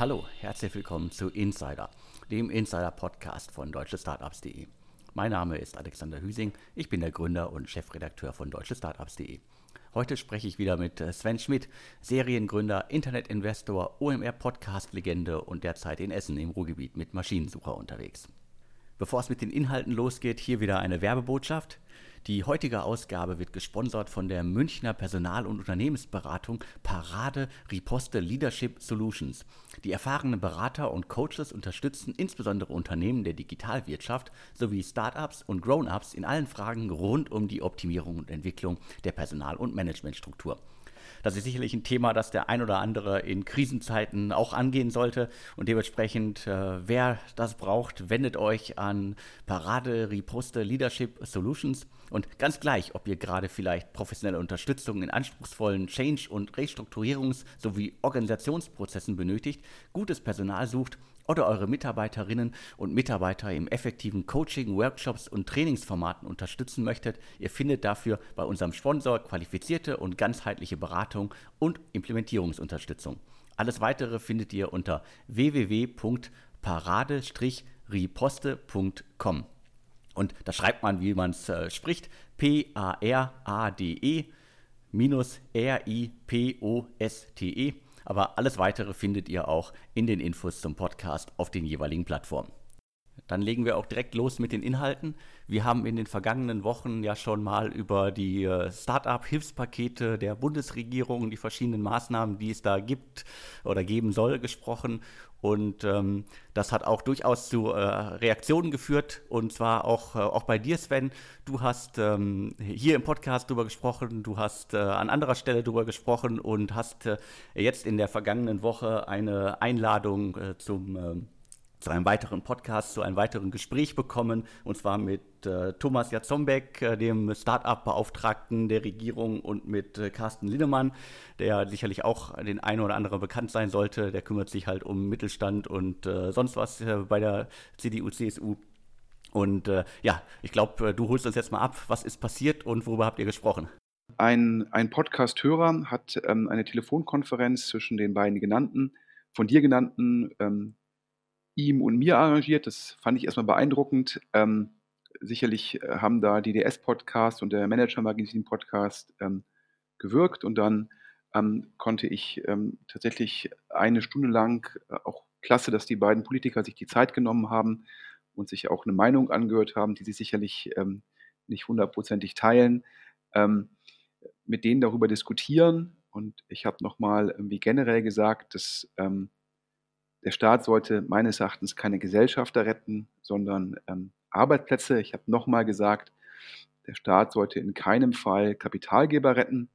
Hallo, herzlich willkommen zu Insider, dem Insider-Podcast von deutschestartups.de. Mein Name ist Alexander Hüsing, ich bin der Gründer und Chefredakteur von deutschestartups.de. Heute spreche ich wieder mit äh, Sven Schmidt, Seriengründer, Internetinvestor, OMR-Podcast-Legende und derzeit in Essen im Ruhrgebiet mit Maschinensucher unterwegs. Bevor es mit den Inhalten losgeht, hier wieder eine Werbebotschaft. Die heutige Ausgabe wird gesponsert von der Münchner Personal- und Unternehmensberatung Parade Riposte Leadership Solutions. Die erfahrenen Berater und Coaches unterstützen insbesondere Unternehmen der Digitalwirtschaft sowie Startups und Grown-ups in allen Fragen rund um die Optimierung und Entwicklung der Personal- und Managementstruktur. Das ist sicherlich ein Thema, das der ein oder andere in Krisenzeiten auch angehen sollte. Und dementsprechend, äh, wer das braucht, wendet euch an Parade Riposte Leadership Solutions. Und ganz gleich, ob ihr gerade vielleicht professionelle Unterstützung in anspruchsvollen Change- und Restrukturierungs- sowie Organisationsprozessen benötigt, gutes Personal sucht oder eure Mitarbeiterinnen und Mitarbeiter im effektiven Coaching, Workshops und Trainingsformaten unterstützen möchtet, ihr findet dafür bei unserem Sponsor qualifizierte und ganzheitliche Beratung und Implementierungsunterstützung. Alles weitere findet ihr unter www.parade-riposte.com. Und da schreibt man, wie man es äh, spricht, P-A-R-A-D-E minus R-I-P-O-S-T-E. Aber alles weitere findet ihr auch in den Infos zum Podcast auf den jeweiligen Plattformen. Dann legen wir auch direkt los mit den Inhalten. Wir haben in den vergangenen Wochen ja schon mal über die äh, Start-up-Hilfspakete der Bundesregierung, die verschiedenen Maßnahmen, die es da gibt oder geben soll, gesprochen. Und ähm, das hat auch durchaus zu äh, Reaktionen geführt. Und zwar auch, äh, auch bei dir, Sven. Du hast ähm, hier im Podcast drüber gesprochen, du hast äh, an anderer Stelle drüber gesprochen und hast äh, jetzt in der vergangenen Woche eine Einladung äh, zum ähm, zu einem weiteren Podcast, zu einem weiteren Gespräch bekommen, und zwar mit äh, Thomas Jatzombeck, äh, dem Start-up-Beauftragten der Regierung, und mit äh, Carsten Linnemann, der sicherlich auch den einen oder anderen bekannt sein sollte. Der kümmert sich halt um Mittelstand und äh, sonst was äh, bei der CDU, CSU. Und äh, ja, ich glaube, du holst uns jetzt mal ab. Was ist passiert und worüber habt ihr gesprochen? Ein, ein Podcast-Hörer hat ähm, eine Telefonkonferenz zwischen den beiden genannten, von dir genannten ähm, ihm und mir arrangiert. Das fand ich erstmal beeindruckend. Ähm, sicherlich äh, haben da die DS-Podcast und der Manager-Magazin-Podcast ähm, gewirkt und dann ähm, konnte ich ähm, tatsächlich eine Stunde lang, äh, auch klasse, dass die beiden Politiker sich die Zeit genommen haben und sich auch eine Meinung angehört haben, die sie sicherlich ähm, nicht hundertprozentig teilen, ähm, mit denen darüber diskutieren. Und ich habe nochmal irgendwie generell gesagt, dass der Staat sollte meines Erachtens keine Gesellschafter retten, sondern ähm, Arbeitsplätze. Ich habe nochmal gesagt, der Staat sollte in keinem Fall Kapitalgeber retten.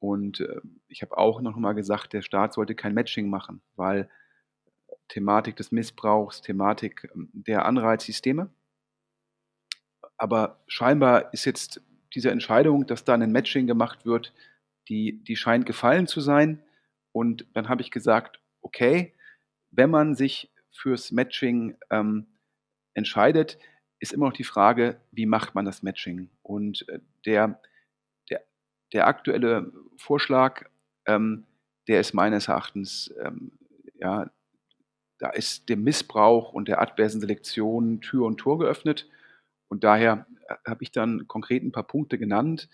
Und äh, ich habe auch nochmal gesagt, der Staat sollte kein Matching machen, weil Thematik des Missbrauchs, Thematik ähm, der Anreizsysteme. Aber scheinbar ist jetzt diese Entscheidung, dass da ein Matching gemacht wird, die, die scheint gefallen zu sein. Und dann habe ich gesagt, okay, wenn man sich fürs Matching ähm, entscheidet, ist immer noch die Frage, wie macht man das Matching? Und äh, der, der, der aktuelle Vorschlag, ähm, der ist meines Erachtens, ähm, ja, da ist dem Missbrauch und der adversen Selektion Tür und Tor geöffnet. Und daher äh, habe ich dann konkret ein paar Punkte genannt.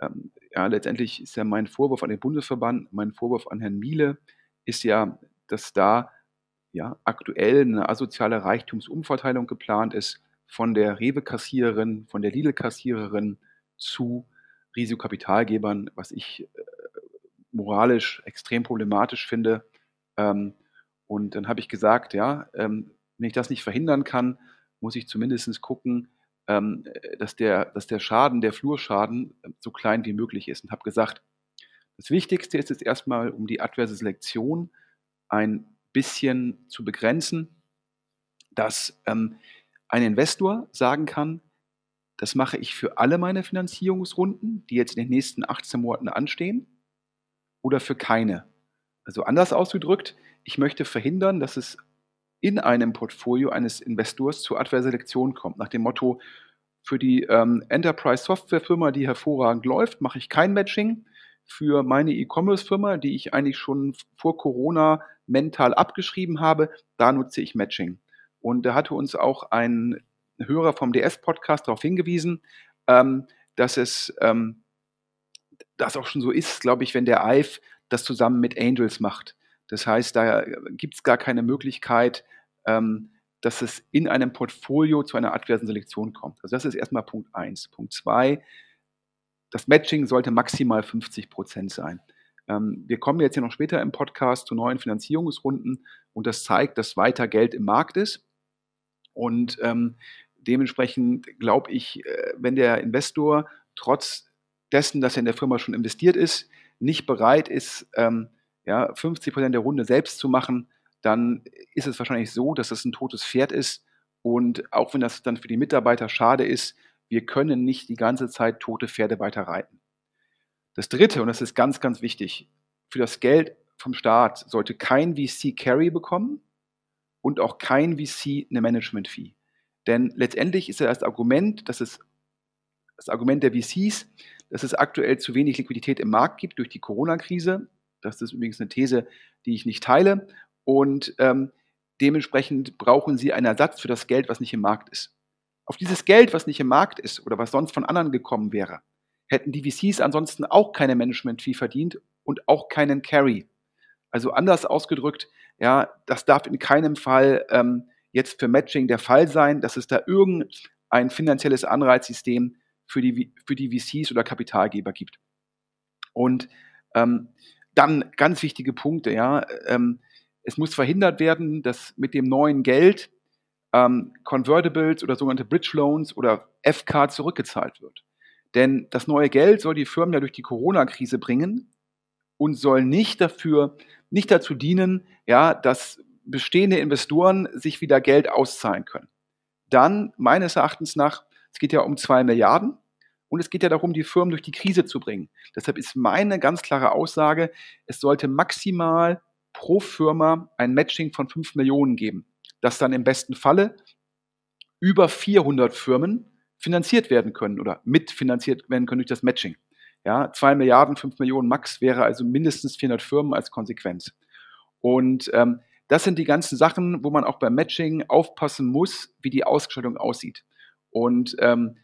Ähm, ja, letztendlich ist ja mein Vorwurf an den Bundesverband, mein Vorwurf an Herrn Miele, ist ja, dass da ja, aktuell eine asoziale Reichtumsumverteilung geplant ist von der Rewe-Kassiererin, von der Lidl-Kassiererin zu Risikokapitalgebern, was ich äh, moralisch extrem problematisch finde. Ähm, und dann habe ich gesagt, ja, ähm, wenn ich das nicht verhindern kann, muss ich zumindest gucken, ähm, dass, der, dass der Schaden, der Flurschaden äh, so klein wie möglich ist. Und habe gesagt, das Wichtigste ist jetzt erstmal um die adverse Selektion ein bisschen zu begrenzen, dass ähm, ein Investor sagen kann, das mache ich für alle meine Finanzierungsrunden, die jetzt in den nächsten 18 Monaten anstehen, oder für keine. Also anders ausgedrückt, ich möchte verhindern, dass es in einem Portfolio eines Investors zu Adverselektion kommt, nach dem Motto, für die ähm, Enterprise Software Firma, die hervorragend läuft, mache ich kein Matching. Für meine E-Commerce-Firma, die ich eigentlich schon vor Corona mental abgeschrieben habe. Da nutze ich Matching. Und da hatte uns auch ein Hörer vom DS-Podcast darauf hingewiesen, ähm, dass es ähm, das auch schon so ist, glaube ich, wenn der IVE das zusammen mit Angels macht. Das heißt, da gibt es gar keine Möglichkeit, ähm, dass es in einem Portfolio zu einer adversen Selektion kommt. Also das ist erstmal Punkt 1. Punkt 2, das Matching sollte maximal 50 Prozent sein. Ähm, wir kommen jetzt ja noch später im Podcast zu neuen Finanzierungsrunden und das zeigt, dass weiter Geld im Markt ist. Und ähm, dementsprechend glaube ich, äh, wenn der Investor trotz dessen, dass er in der Firma schon investiert ist, nicht bereit ist, ähm, ja, 50 Prozent der Runde selbst zu machen, dann ist es wahrscheinlich so, dass es ein totes Pferd ist. Und auch wenn das dann für die Mitarbeiter schade ist, wir können nicht die ganze Zeit tote Pferde weiter reiten. Das Dritte, und das ist ganz, ganz wichtig, für das Geld vom Staat sollte kein VC Carry bekommen und auch kein VC eine Management-Fee. Denn letztendlich ist ja das Argument, dass es das Argument der VCs, dass es aktuell zu wenig Liquidität im Markt gibt durch die Corona-Krise. Das ist übrigens eine These, die ich nicht teile. Und ähm, dementsprechend brauchen sie einen Ersatz für das Geld, was nicht im Markt ist. Auf dieses Geld, was nicht im Markt ist oder was sonst von anderen gekommen wäre, hätten die VCs ansonsten auch keine Management-Fee verdient und auch keinen Carry. Also anders ausgedrückt, ja, das darf in keinem Fall ähm, jetzt für Matching der Fall sein, dass es da irgendein finanzielles Anreizsystem für die, für die VCs oder Kapitalgeber gibt. Und ähm, dann ganz wichtige Punkte, ja, ähm, es muss verhindert werden, dass mit dem neuen Geld ähm, Convertibles oder sogenannte Bridge Loans oder FK zurückgezahlt wird. Denn das neue Geld soll die Firmen ja durch die Corona-Krise bringen und soll nicht dafür, nicht dazu dienen, ja, dass bestehende Investoren sich wieder Geld auszahlen können. Dann, meines Erachtens nach, es geht ja um zwei Milliarden und es geht ja darum, die Firmen durch die Krise zu bringen. Deshalb ist meine ganz klare Aussage, es sollte maximal pro Firma ein Matching von 5 Millionen geben, das dann im besten Falle über 400 Firmen finanziert werden können oder mitfinanziert werden können durch das Matching. Ja, 2 Milliarden, 5 Millionen Max wäre also mindestens 400 Firmen als Konsequenz. Und ähm, das sind die ganzen Sachen, wo man auch beim Matching aufpassen muss, wie die Ausgestaltung aussieht. Und ähm,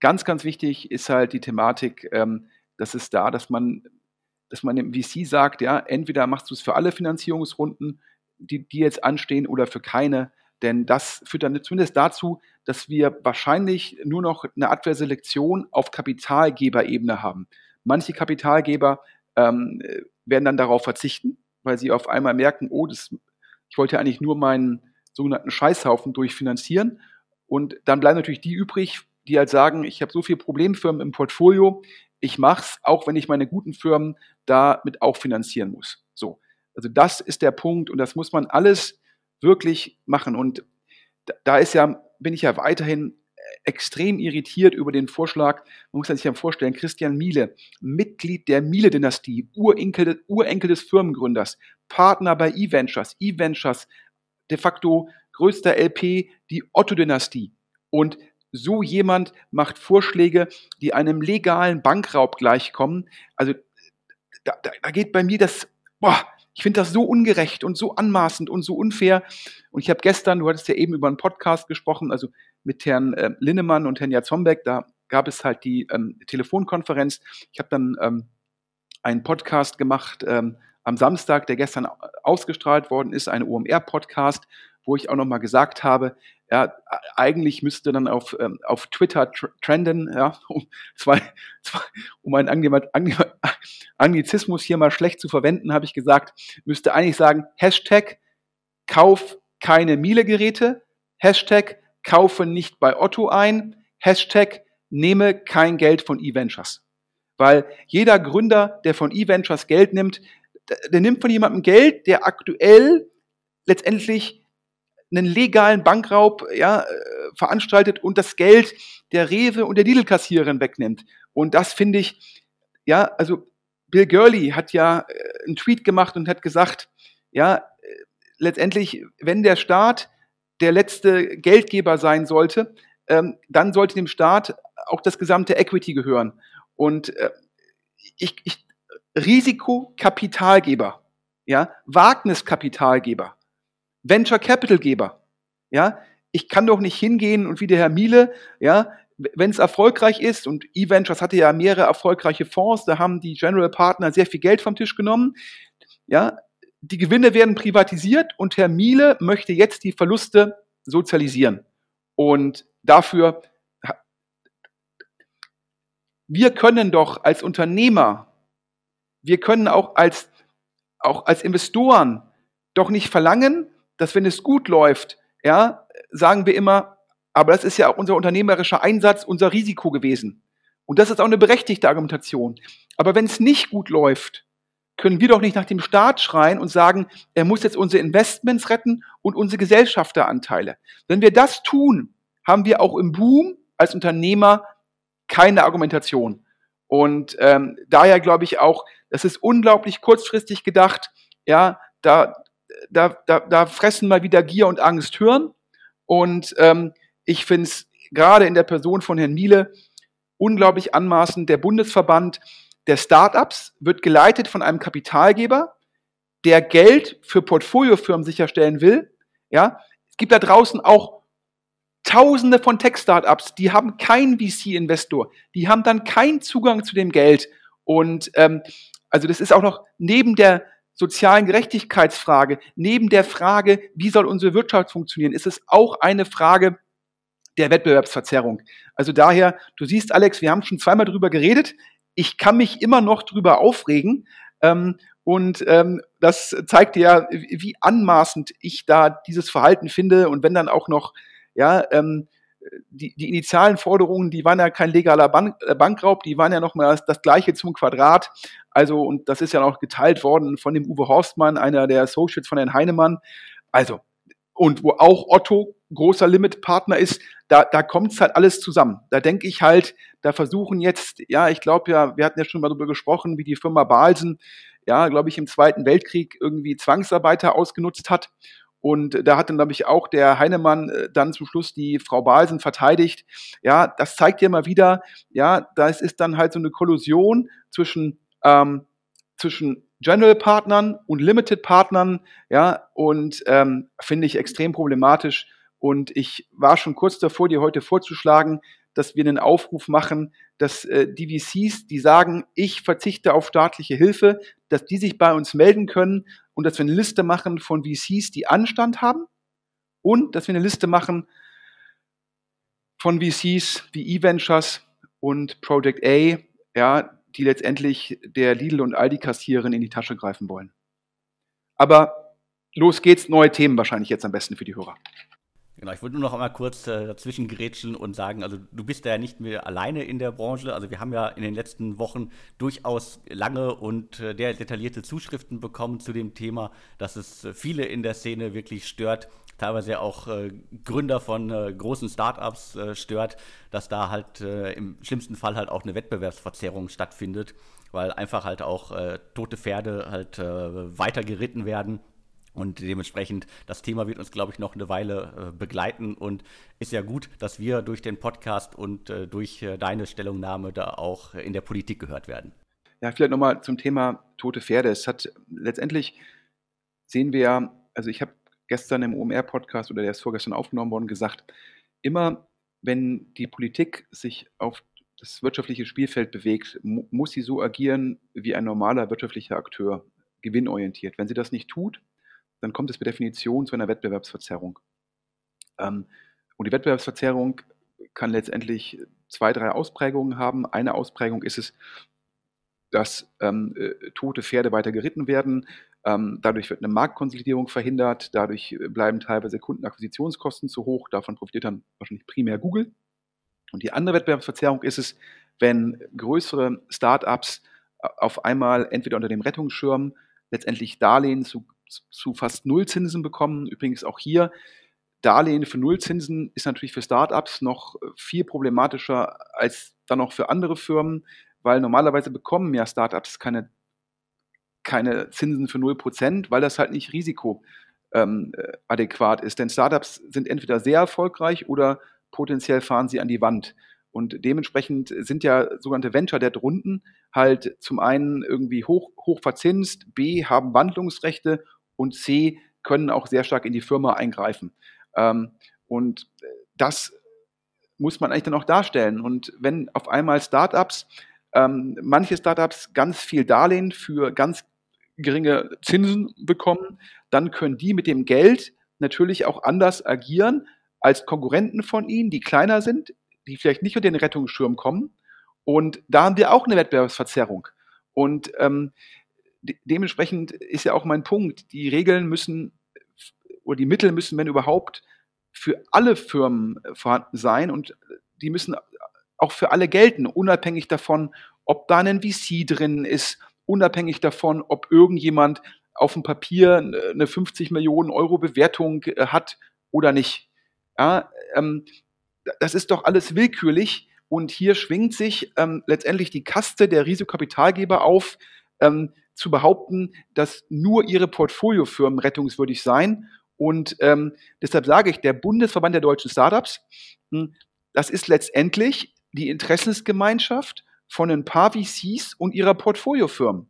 ganz, ganz wichtig ist halt die Thematik, ähm, dass es da, dass man dass man dem VC sagt, ja, entweder machst du es für alle Finanzierungsrunden, die, die jetzt anstehen, oder für keine. Denn das führt dann zumindest dazu, dass wir wahrscheinlich nur noch eine Art der Selektion auf Kapitalgeberebene haben. Manche Kapitalgeber ähm, werden dann darauf verzichten, weil sie auf einmal merken, oh, das, ich wollte eigentlich nur meinen sogenannten Scheißhaufen durchfinanzieren. Und dann bleiben natürlich die übrig, die halt sagen, ich habe so viele Problemfirmen im Portfolio, ich mache es, auch wenn ich meine guten Firmen damit auch finanzieren muss. So. Also das ist der Punkt und das muss man alles wirklich machen. Und da ist ja, bin ich ja weiterhin extrem irritiert über den Vorschlag, man muss sich ja vorstellen, Christian Miele, Mitglied der Miele-Dynastie, Urenkel, Urenkel des Firmengründers, Partner bei E-Ventures, E-Ventures, de facto größter LP, die Otto-Dynastie. Und so jemand macht Vorschläge, die einem legalen Bankraub gleichkommen. Also da, da, da geht bei mir das, boah, ich finde das so ungerecht und so anmaßend und so unfair. Und ich habe gestern, du hattest ja eben über einen Podcast gesprochen, also mit Herrn äh, Linnemann und Herrn Jatzombeck, da gab es halt die ähm, Telefonkonferenz. Ich habe dann ähm, einen Podcast gemacht ähm, am Samstag, der gestern ausgestrahlt worden ist, ein OMR-Podcast, wo ich auch nochmal gesagt habe, ja, eigentlich müsste dann auf, ähm, auf Twitter tr trenden, ja, um, zwei, zwei, um einen Anglizismus hier mal schlecht zu verwenden, habe ich gesagt, müsste eigentlich sagen, Hashtag Kauf keine Miele-Geräte, Hashtag Kaufe nicht bei Otto ein, Hashtag Nehme kein Geld von E-Ventures. Weil jeder Gründer, der von E-Ventures Geld nimmt, der nimmt von jemandem Geld, der aktuell letztendlich einen legalen Bankraub ja, äh, veranstaltet und das Geld der Rewe und der Lidl-Kassiererin wegnimmt. Und das finde ich, ja, also Bill Gurley hat ja äh, einen Tweet gemacht und hat gesagt, ja, äh, letztendlich, wenn der Staat der letzte Geldgeber sein sollte, ähm, dann sollte dem Staat auch das gesamte Equity gehören. Und äh, ich, ich Risikokapitalgeber, ja, Wagniskapitalgeber, Venture Capitalgeber, ja, ich kann doch nicht hingehen und wie der Herr Miele, ja, wenn es erfolgreich ist, und E-Ventures hatte ja mehrere erfolgreiche Fonds, da haben die General Partner sehr viel Geld vom Tisch genommen, ja, die Gewinne werden privatisiert und Herr Miele möchte jetzt die Verluste sozialisieren. Und dafür, wir können doch als Unternehmer, wir können auch als, auch als Investoren doch nicht verlangen, dass wenn es gut läuft, ja, sagen wir immer, aber das ist ja auch unser unternehmerischer Einsatz, unser Risiko gewesen. Und das ist auch eine berechtigte Argumentation. Aber wenn es nicht gut läuft, können wir doch nicht nach dem Staat schreien und sagen, er muss jetzt unsere Investments retten und unsere Gesellschafteranteile. Wenn wir das tun, haben wir auch im Boom als Unternehmer keine Argumentation. Und ähm, daher glaube ich auch, das ist unglaublich kurzfristig gedacht. Ja, da, da, da, da fressen mal wieder Gier und Angst hören. Und ähm, ich finde es gerade in der Person von Herrn Miele unglaublich anmaßend. Der Bundesverband der Startups wird geleitet von einem Kapitalgeber, der Geld für Portfoliofirmen sicherstellen will. Ja, es gibt da draußen auch Tausende von Tech-Startups, die haben keinen VC-Investor, die haben dann keinen Zugang zu dem Geld. Und ähm, also das ist auch noch neben der sozialen Gerechtigkeitsfrage, neben der Frage, wie soll unsere Wirtschaft funktionieren, ist es auch eine Frage der Wettbewerbsverzerrung. Also daher, du siehst, Alex, wir haben schon zweimal drüber geredet ich kann mich immer noch drüber aufregen. Ähm, und ähm, das zeigt ja, wie anmaßend ich da dieses Verhalten finde. Und wenn dann auch noch, ja, ähm, die, die initialen Forderungen, die waren ja kein legaler Bank, äh, Bankraub, die waren ja noch mal das, das, gleiche zum Quadrat. Also, und das ist ja noch geteilt worden von dem Uwe Horstmann, einer der Associates von Herrn Heinemann. Also, und wo auch Otto großer Limit-Partner ist, da, da kommt es halt alles zusammen. Da denke ich halt, da versuchen jetzt, ja, ich glaube ja, wir hatten ja schon mal darüber gesprochen, wie die Firma Balsen, ja, glaube ich, im Zweiten Weltkrieg irgendwie Zwangsarbeiter ausgenutzt hat. Und da hat dann, glaube ich, auch der Heinemann äh, dann zum Schluss die Frau Balsen verteidigt. Ja, das zeigt ja mal wieder, ja, das ist dann halt so eine Kollusion zwischen, ähm, zwischen General-Partnern und Limited-Partnern, ja, und ähm, finde ich extrem problematisch. Und ich war schon kurz davor, dir heute vorzuschlagen, dass wir einen Aufruf machen, dass äh, die VCs, die sagen, ich verzichte auf staatliche Hilfe, dass die sich bei uns melden können und dass wir eine Liste machen von VCs, die Anstand haben und dass wir eine Liste machen von VCs wie E-Ventures und Project A, ja, die letztendlich der Lidl und Aldi Kassiererin in die Tasche greifen wollen. Aber los geht's, neue Themen wahrscheinlich jetzt am besten für die Hörer. Genau, ich wollte nur noch einmal kurz äh, dazwischen gerätschen und sagen, also du bist ja nicht mehr alleine in der Branche. Also wir haben ja in den letzten Wochen durchaus lange und äh, detaillierte Zuschriften bekommen zu dem Thema, dass es äh, viele in der Szene wirklich stört, teilweise auch äh, Gründer von äh, großen Startups äh, stört, dass da halt äh, im schlimmsten Fall halt auch eine Wettbewerbsverzerrung stattfindet, weil einfach halt auch äh, tote Pferde halt äh, weiter geritten werden und dementsprechend, das Thema wird uns, glaube ich, noch eine Weile äh, begleiten und ist ja gut, dass wir durch den Podcast und äh, durch äh, deine Stellungnahme da auch in der Politik gehört werden. Ja, vielleicht nochmal zum Thema tote Pferde. Es hat letztendlich sehen wir ja, also ich habe gestern im OMR-Podcast oder der ist vorgestern aufgenommen worden, gesagt, immer wenn die Politik sich auf das wirtschaftliche Spielfeld bewegt, mu muss sie so agieren wie ein normaler wirtschaftlicher Akteur, gewinnorientiert. Wenn sie das nicht tut, dann kommt es per Definition zu einer Wettbewerbsverzerrung. Ähm, und die Wettbewerbsverzerrung kann letztendlich zwei, drei Ausprägungen haben. Eine Ausprägung ist es, dass ähm, äh, tote Pferde weiter geritten werden. Ähm, dadurch wird eine Marktkonsolidierung verhindert. Dadurch bleiben teilweise Kundenakquisitionskosten zu hoch. Davon profitiert dann wahrscheinlich primär Google. Und die andere Wettbewerbsverzerrung ist es, wenn größere Startups äh, auf einmal entweder unter dem Rettungsschirm letztendlich Darlehen zu zu fast Nullzinsen bekommen. Übrigens auch hier Darlehen für Nullzinsen ist natürlich für Startups noch äh, viel problematischer als dann auch für andere Firmen, weil normalerweise bekommen ja Startups keine, keine Zinsen für 0%, weil das halt nicht risikoadäquat ähm, äh, ist. Denn Startups sind entweder sehr erfolgreich oder potenziell fahren sie an die Wand. Und dementsprechend sind ja sogenannte Venture Debt Runden halt zum einen irgendwie hoch, hoch verzinst, B haben Wandlungsrechte und C können auch sehr stark in die Firma eingreifen. Ähm, und das muss man eigentlich dann auch darstellen. Und wenn auf einmal Startups, ähm, manche Startups ganz viel Darlehen für ganz geringe Zinsen bekommen, dann können die mit dem Geld natürlich auch anders agieren als Konkurrenten von ihnen, die kleiner sind, die vielleicht nicht unter den Rettungsschirm kommen. Und da haben wir auch eine Wettbewerbsverzerrung. Und ähm, de dementsprechend ist ja auch mein Punkt, die Regeln müssen oder die Mittel müssen, wenn überhaupt, für alle Firmen vorhanden sein und die müssen auch für alle gelten, unabhängig davon, ob da ein VC drin ist, unabhängig davon, ob irgendjemand auf dem Papier eine 50 Millionen Euro Bewertung äh, hat oder nicht. Ja, ähm, das ist doch alles willkürlich und hier schwingt sich ähm, letztendlich die Kaste der Risikokapitalgeber auf, ähm, zu behaupten, dass nur ihre Portfoliofirmen rettungswürdig seien. Und ähm, deshalb sage ich, der Bundesverband der deutschen Startups, hm, das ist letztendlich die Interessensgemeinschaft von ein paar VCs und ihrer Portfoliofirmen.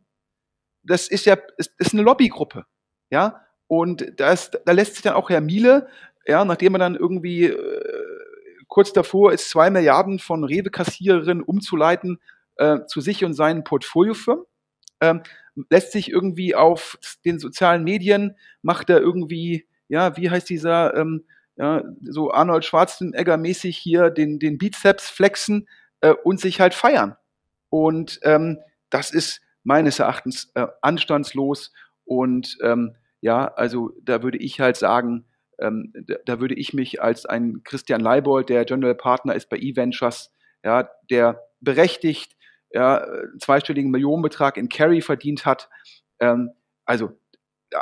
Das ist ja ist, ist eine Lobbygruppe, ja. Und das, da lässt sich dann auch Herr Miele, ja, nachdem er dann irgendwie äh, kurz davor ist, zwei Milliarden von Rewe-Kassiererinnen umzuleiten äh, zu sich und seinen Portfoliofirmen, ähm, lässt sich irgendwie auf den sozialen Medien, macht er irgendwie, ja, wie heißt dieser, ähm, ja, so Arnold Schwarzenegger-mäßig hier den, den Bizeps flexen äh, und sich halt feiern. Und ähm, das ist meines Erachtens äh, anstandslos. Und ähm, ja, also da würde ich halt sagen, ähm, da, da, würde ich mich als ein Christian Leibold, der General Partner ist bei eVentures, ja, der berechtigt ja, zweistelligen Millionenbetrag in Carry verdient hat. Ähm, also, da,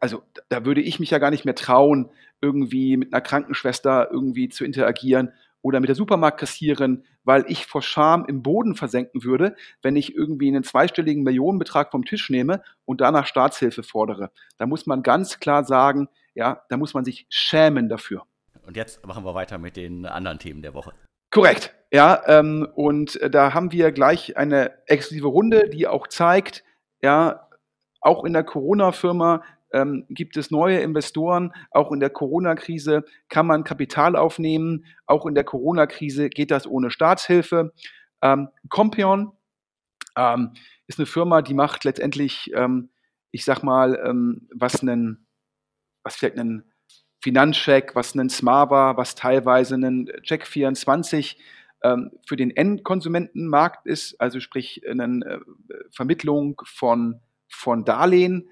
also da würde ich mich ja gar nicht mehr trauen, irgendwie mit einer Krankenschwester irgendwie zu interagieren oder mit der Supermarktkassierin, weil ich vor Scham im Boden versenken würde, wenn ich irgendwie einen zweistelligen Millionenbetrag vom Tisch nehme und danach Staatshilfe fordere. Da muss man ganz klar sagen, ja, da muss man sich schämen dafür. Und jetzt machen wir weiter mit den anderen Themen der Woche. Korrekt, ja, ähm, und da haben wir gleich eine exklusive Runde, die auch zeigt, ja, auch in der Corona-Firma ähm, gibt es neue Investoren. Auch in der Corona-Krise kann man Kapital aufnehmen. Auch in der Corona-Krise geht das ohne Staatshilfe. Ähm, Compion ähm, ist eine Firma, die macht letztendlich, ähm, ich sag mal, ähm, was einen, was vielleicht einen Finanzcheck, was einen Smava, was teilweise einen Check 24 ähm, für den Endkonsumentenmarkt ist, also sprich eine äh, Vermittlung von, von Darlehen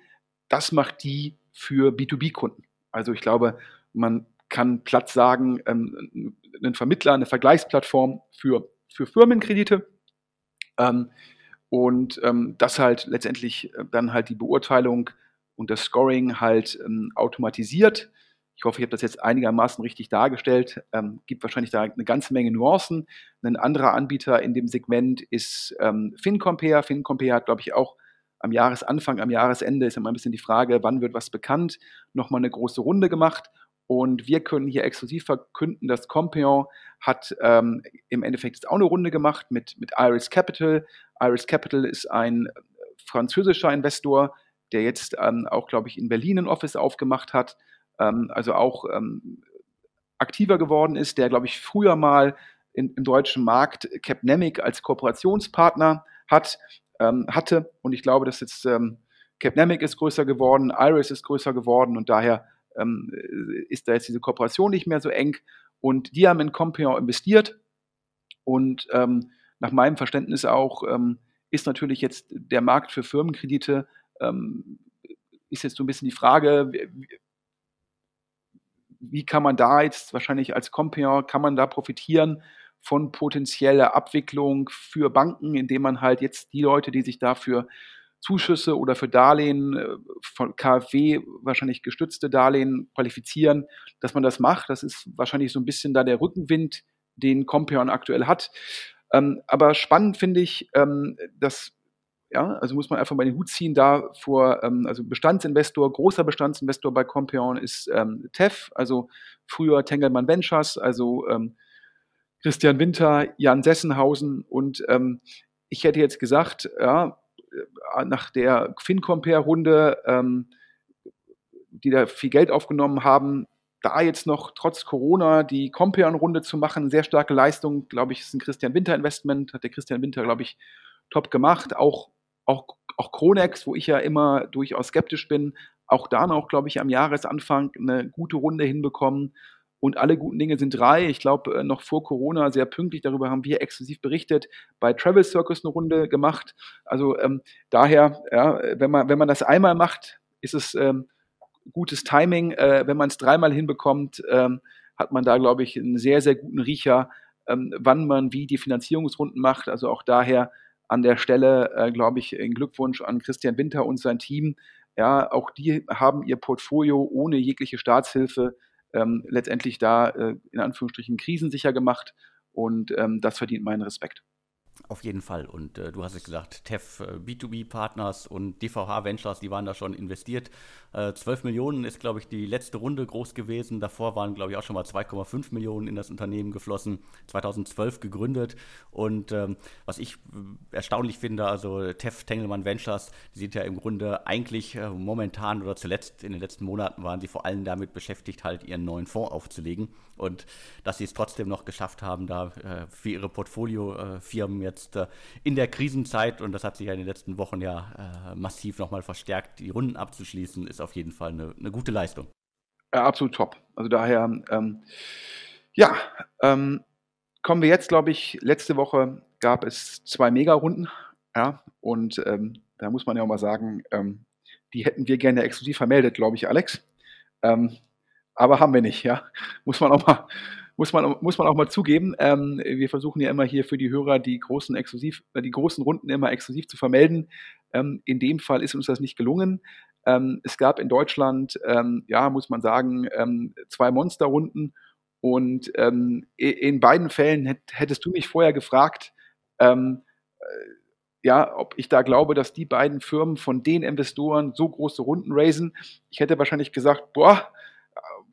das macht die für B2B-Kunden. Also ich glaube, man kann platt sagen, ähm, ein Vermittler, eine Vergleichsplattform für, für Firmenkredite. Ähm, und ähm, das halt letztendlich äh, dann halt die Beurteilung und das Scoring halt ähm, automatisiert. Ich hoffe, ich habe das jetzt einigermaßen richtig dargestellt. Ähm, gibt wahrscheinlich da eine ganze Menge Nuancen. Ein anderer Anbieter in dem Segment ist ähm, FinCompare. FinCompare hat, glaube ich, auch am Jahresanfang, am Jahresende ist immer ein bisschen die Frage, wann wird was bekannt, nochmal eine große Runde gemacht. Und wir können hier exklusiv verkünden, dass Compion hat ähm, im Endeffekt jetzt auch eine Runde gemacht mit, mit Iris Capital. Iris Capital ist ein französischer Investor, der jetzt ähm, auch, glaube ich, in Berlin ein Office aufgemacht hat, also auch ähm, aktiver geworden ist, der, glaube ich, früher mal in, im deutschen Markt Capnemic als Kooperationspartner hat ähm, hatte. Und ich glaube, dass jetzt ähm, Capnamic ist größer geworden, Iris ist größer geworden und daher ähm, ist da jetzt diese Kooperation nicht mehr so eng. Und die haben in Compion investiert. Und ähm, nach meinem Verständnis auch ähm, ist natürlich jetzt der Markt für Firmenkredite, ähm, ist jetzt so ein bisschen die Frage, wie, kann man da jetzt wahrscheinlich als Compion, kann man da profitieren von potenzieller Abwicklung für Banken, indem man halt jetzt die Leute, die sich dafür Zuschüsse oder für Darlehen äh, von KfW wahrscheinlich gestützte Darlehen qualifizieren, dass man das macht. Das ist wahrscheinlich so ein bisschen da der Rückenwind, den Compion aktuell hat. Ähm, aber spannend finde ich, ähm, dass ja, also muss man einfach mal den Hut ziehen da vor, ähm, also Bestandsinvestor, großer Bestandsinvestor bei Compion ist ähm, TEF, also früher Tengelmann Ventures, also ähm, Christian Winter, Jan Sessenhausen und ähm, ich hätte jetzt gesagt, ja, äh, nach der FinCompare-Runde, ähm, die da viel Geld aufgenommen haben, da jetzt noch trotz Corona die Compeon-Runde zu machen, sehr starke Leistung, glaube ich, ist ein Christian Winter-Investment, hat der Christian Winter, glaube ich, top gemacht. Auch, auch, auch Kronex, wo ich ja immer durchaus skeptisch bin, auch da noch, glaube ich, am Jahresanfang eine gute Runde hinbekommen. Und alle guten Dinge sind drei. Ich glaube, äh, noch vor Corona sehr pünktlich, darüber haben wir exklusiv berichtet, bei Travel Circus eine Runde gemacht. Also ähm, daher, ja, wenn, man, wenn man das einmal macht, ist es ähm, gutes Timing. Äh, wenn man es dreimal hinbekommt, ähm, hat man da, glaube ich, einen sehr, sehr guten Riecher, ähm, wann man wie die Finanzierungsrunden macht. Also auch daher an der Stelle, äh, glaube ich, ein Glückwunsch an Christian Winter und sein Team. Ja, auch die haben ihr Portfolio ohne jegliche Staatshilfe ähm, letztendlich da äh, in Anführungsstrichen krisensicher gemacht und ähm, das verdient meinen Respekt. Auf jeden Fall. Und äh, du hast es gesagt, TEF äh, B2B-Partners und DVH Ventures, die waren da schon investiert. Äh, 12 Millionen ist, glaube ich, die letzte Runde groß gewesen. Davor waren, glaube ich, auch schon mal 2,5 Millionen in das Unternehmen geflossen. 2012 gegründet. Und ähm, was ich äh, erstaunlich finde, also TEF Tengelmann Ventures, die sind ja im Grunde eigentlich äh, momentan oder zuletzt in den letzten Monaten waren sie vor allem damit beschäftigt, halt ihren neuen Fonds aufzulegen. Und dass sie es trotzdem noch geschafft haben, da äh, für ihre Portfoliofirmen jetzt äh, in der Krisenzeit, und das hat sich ja in den letzten Wochen ja äh, massiv nochmal verstärkt, die Runden abzuschließen, ist auf jeden Fall eine, eine gute Leistung. Ja, absolut top. Also daher, ähm, ja, ähm, kommen wir jetzt, glaube ich, letzte Woche gab es zwei Mega-Runden, ja, und ähm, da muss man ja auch mal sagen, ähm, die hätten wir gerne exklusiv vermeldet, glaube ich, Alex. Ähm, aber haben wir nicht, ja. Muss man auch mal, muss man, muss man auch mal zugeben. Ähm, wir versuchen ja immer hier für die Hörer die großen exklusiv, äh, die großen Runden immer exklusiv zu vermelden. Ähm, in dem Fall ist uns das nicht gelungen. Ähm, es gab in Deutschland, ähm, ja, muss man sagen, ähm, zwei Monsterrunden und ähm, in beiden Fällen hättest du mich vorher gefragt, äh, ja, ob ich da glaube, dass die beiden Firmen von den Investoren so große Runden raisen. Ich hätte wahrscheinlich gesagt, boah,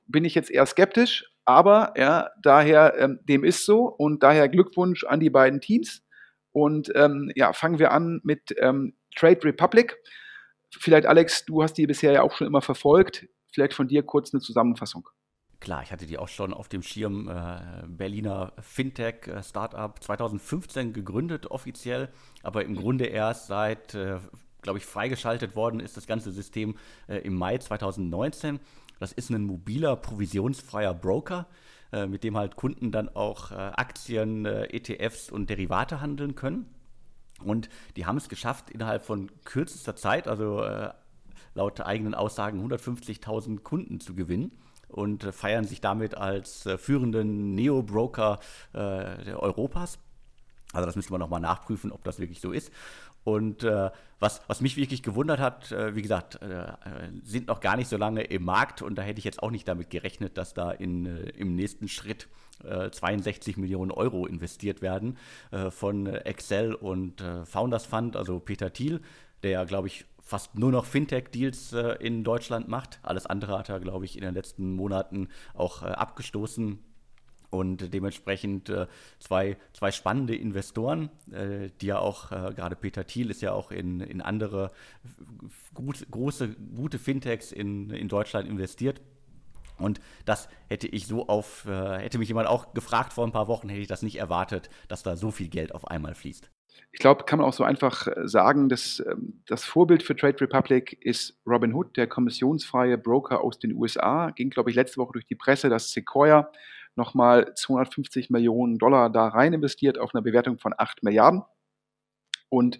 bin ich jetzt eher skeptisch, aber ja, daher, ähm, dem ist so und daher Glückwunsch an die beiden Teams. Und ähm, ja, fangen wir an mit ähm, Trade Republic. Vielleicht, Alex, du hast die bisher ja auch schon immer verfolgt. Vielleicht von dir kurz eine Zusammenfassung. Klar, ich hatte die auch schon auf dem Schirm. Äh, Berliner Fintech-Startup äh, 2015 gegründet offiziell, aber im Grunde erst seit, äh, glaube ich, freigeschaltet worden ist das ganze System äh, im Mai 2019. Das ist ein mobiler, provisionsfreier Broker, äh, mit dem halt Kunden dann auch äh, Aktien, äh, ETFs und Derivate handeln können. Und die haben es geschafft, innerhalb von kürzester Zeit, also äh, laut eigenen Aussagen 150.000 Kunden zu gewinnen und äh, feiern sich damit als äh, führenden Neo-Broker Europas. Also das müssen wir nochmal nachprüfen, ob das wirklich so ist. Und äh, was, was mich wirklich gewundert hat, äh, wie gesagt, äh, äh sind noch gar nicht so lange im Markt und da hätte ich jetzt auch nicht damit gerechnet, dass da in, äh, im nächsten Schritt 62 äh, Millionen Euro investiert werden von Excel und Founders Fund, also Peter Thiel, der ja, glaube ich, fast nur noch Fintech-Deals in Deutschland macht. Alles andere hat er, glaube ich, in den letzten Monaten auch abgestoßen und dementsprechend äh, zwei, zwei spannende Investoren, äh, die ja auch, äh, gerade Peter Thiel ist ja auch in, in andere gut, große, gute Fintechs in, in Deutschland investiert. Und das hätte ich so auf, äh, hätte mich jemand auch gefragt vor ein paar Wochen, hätte ich das nicht erwartet, dass da so viel Geld auf einmal fließt. Ich glaube, kann man auch so einfach äh, sagen, dass ähm, das Vorbild für Trade Republic ist Robinhood, der kommissionsfreie Broker aus den USA. Ging, glaube ich, letzte Woche durch die Presse, dass Sequoia nochmal 250 Millionen Dollar da rein investiert auf einer Bewertung von 8 Milliarden. Und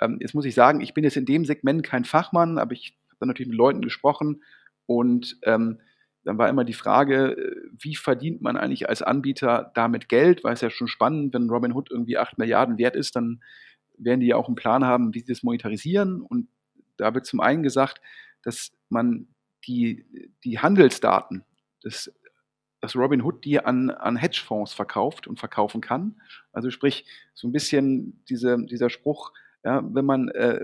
ähm, jetzt muss ich sagen, ich bin jetzt in dem Segment kein Fachmann, aber ich habe dann natürlich mit Leuten gesprochen und ähm, dann war immer die Frage, äh, wie verdient man eigentlich als Anbieter damit Geld? Weil es ja schon spannend, wenn Robinhood irgendwie 8 Milliarden wert ist, dann werden die ja auch einen Plan haben, wie sie das monetarisieren. Und da wird zum einen gesagt, dass man die, die Handelsdaten des dass Robinhood die an, an Hedgefonds verkauft und verkaufen kann. Also sprich, so ein bisschen diese, dieser Spruch, ja, wenn man, äh,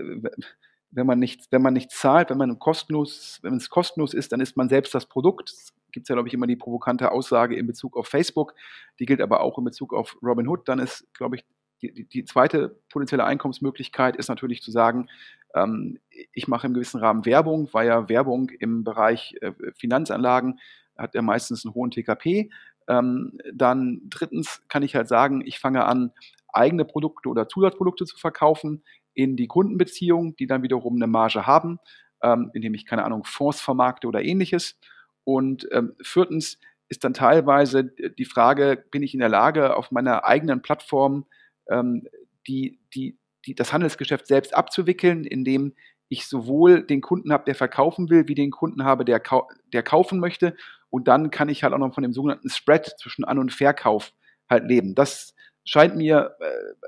wenn man nicht, wenn man nicht zahlt, wenn man kostenlos, wenn es kostenlos ist, dann ist man selbst das Produkt. Es gibt ja, glaube ich, immer die provokante Aussage in Bezug auf Facebook. Die gilt aber auch in Bezug auf Robinhood. Dann ist, glaube ich, die, die, zweite potenzielle Einkommensmöglichkeit ist natürlich zu sagen, ähm, ich mache im gewissen Rahmen Werbung, weil ja Werbung im Bereich äh, Finanzanlagen hat ja meistens einen hohen TKP. Ähm, dann drittens kann ich halt sagen, ich fange an, eigene Produkte oder Zusatzprodukte zu verkaufen in die Kundenbeziehung, die dann wiederum eine Marge haben, ähm, indem ich, keine Ahnung, Fonds vermarkte oder ähnliches. Und ähm, viertens ist dann teilweise die Frage, bin ich in der Lage, auf meiner eigenen Plattform ähm, die, die, die, das Handelsgeschäft selbst abzuwickeln, indem ich sowohl den Kunden habe, der verkaufen will, wie den Kunden habe, der, kau der kaufen möchte. Und dann kann ich halt auch noch von dem sogenannten Spread zwischen An- und Verkauf halt leben. Das scheint mir äh,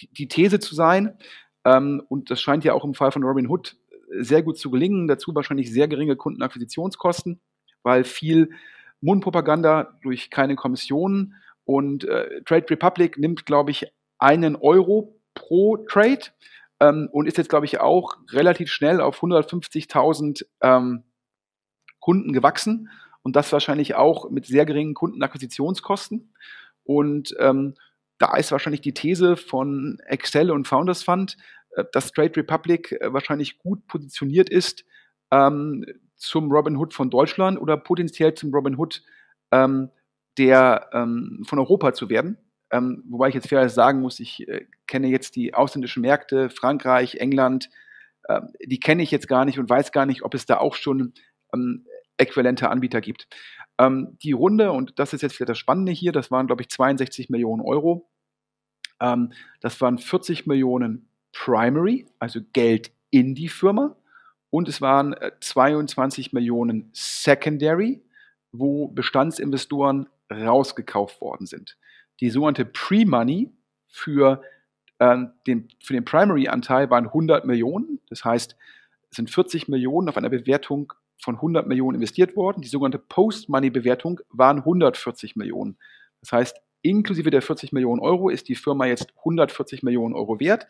die, die These zu sein. Ähm, und das scheint ja auch im Fall von Robin Hood äh, sehr gut zu gelingen. Dazu wahrscheinlich sehr geringe Kundenakquisitionskosten, weil viel Mundpropaganda durch keine Kommissionen und äh, Trade Republic nimmt, glaube ich, einen Euro pro Trade ähm, und ist jetzt, glaube ich, auch relativ schnell auf 150.000 ähm, Kunden gewachsen und das wahrscheinlich auch mit sehr geringen Kundenakquisitionskosten. Und ähm, da ist wahrscheinlich die These von Excel und Founders Fund, äh, dass Trade Republic äh, wahrscheinlich gut positioniert ist ähm, zum Robinhood von Deutschland oder potenziell zum Robinhood ähm, der ähm, von Europa zu werden. Ähm, wobei ich jetzt fair sagen muss, ich äh, kenne jetzt die ausländischen Märkte, Frankreich, England, äh, die kenne ich jetzt gar nicht und weiß gar nicht, ob es da auch schon ähm, äquivalente Anbieter gibt. Ähm, die Runde, und das ist jetzt vielleicht das Spannende hier, das waren, glaube ich, 62 Millionen Euro. Ähm, das waren 40 Millionen Primary, also Geld in die Firma. Und es waren äh, 22 Millionen Secondary, wo Bestandsinvestoren rausgekauft worden sind. Die sogenannte Pre-Money für, ähm, den, für den Primary-Anteil waren 100 Millionen. Das heißt, es sind 40 Millionen auf einer Bewertung von 100 Millionen investiert worden. Die sogenannte Post-Money-Bewertung waren 140 Millionen. Das heißt, inklusive der 40 Millionen Euro ist die Firma jetzt 140 Millionen Euro wert.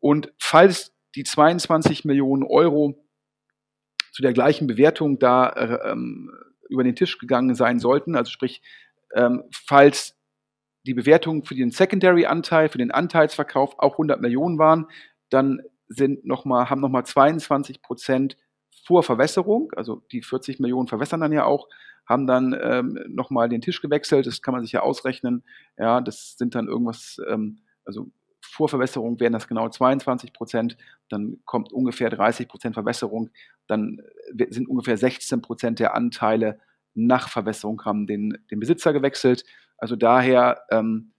Und falls die 22 Millionen Euro zu der gleichen Bewertung da äh, ähm, über den Tisch gegangen sein sollten, also sprich, ähm, falls die Bewertung für den Secondary-Anteil, für den Anteilsverkauf auch 100 Millionen waren, dann sind noch mal, haben nochmal 22 Prozent vor Verwässerung, also die 40 Millionen verwässern dann ja auch, haben dann ähm, nochmal den Tisch gewechselt, das kann man sich ja ausrechnen, ja, das sind dann irgendwas, ähm, also vor Verwässerung wären das genau 22 Prozent, dann kommt ungefähr 30 Prozent Verwässerung, dann äh, sind ungefähr 16 Prozent der Anteile nach Verwässerung haben den, den Besitzer gewechselt. Also daher ähm,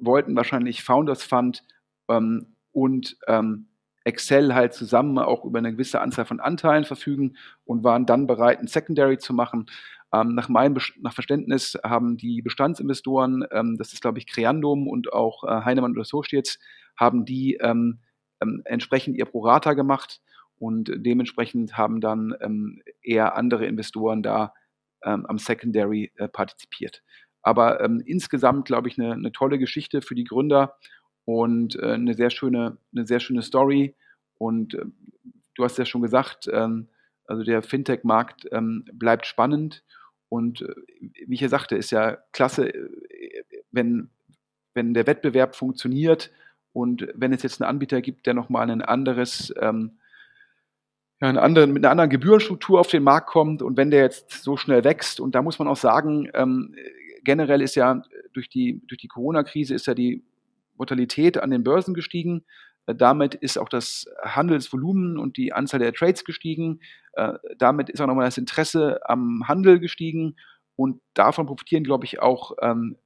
wollten wahrscheinlich Founders Fund ähm, und ähm, Excel halt zusammen auch über eine gewisse Anzahl von Anteilen verfügen und waren dann bereit, ein Secondary zu machen. Ähm, nach meinem nach Verständnis haben die Bestandsinvestoren, ähm, das ist glaube ich Creandum und auch äh, Heinemann und Associates, haben die ähm, ähm, entsprechend ihr Prorata gemacht und dementsprechend haben dann ähm, eher andere Investoren da ähm, am Secondary äh, partizipiert. Aber insgesamt glaube ich eine, eine tolle Geschichte für die Gründer und äh, eine sehr schöne, eine sehr schöne Story. Und äh, du hast ja schon gesagt, ähm, also der Fintech-Markt ähm, bleibt spannend. Und äh, wie ich ja sagte, ist ja klasse, äh, wenn, wenn der Wettbewerb funktioniert und wenn es jetzt einen Anbieter gibt, der nochmal ein anderes, ähm, ja, einen anderen, mit einer anderen Gebührenstruktur auf den Markt kommt und wenn der jetzt so schnell wächst, und da muss man auch sagen, ähm, generell ist ja durch die, durch die Corona-Krise ist ja die Mortalität an den Börsen gestiegen. Äh, damit ist auch das Handelsvolumen und die Anzahl der Trades gestiegen. Äh, damit ist auch nochmal das Interesse am Handel gestiegen. Und davon profitieren, glaube ich, auch ähm,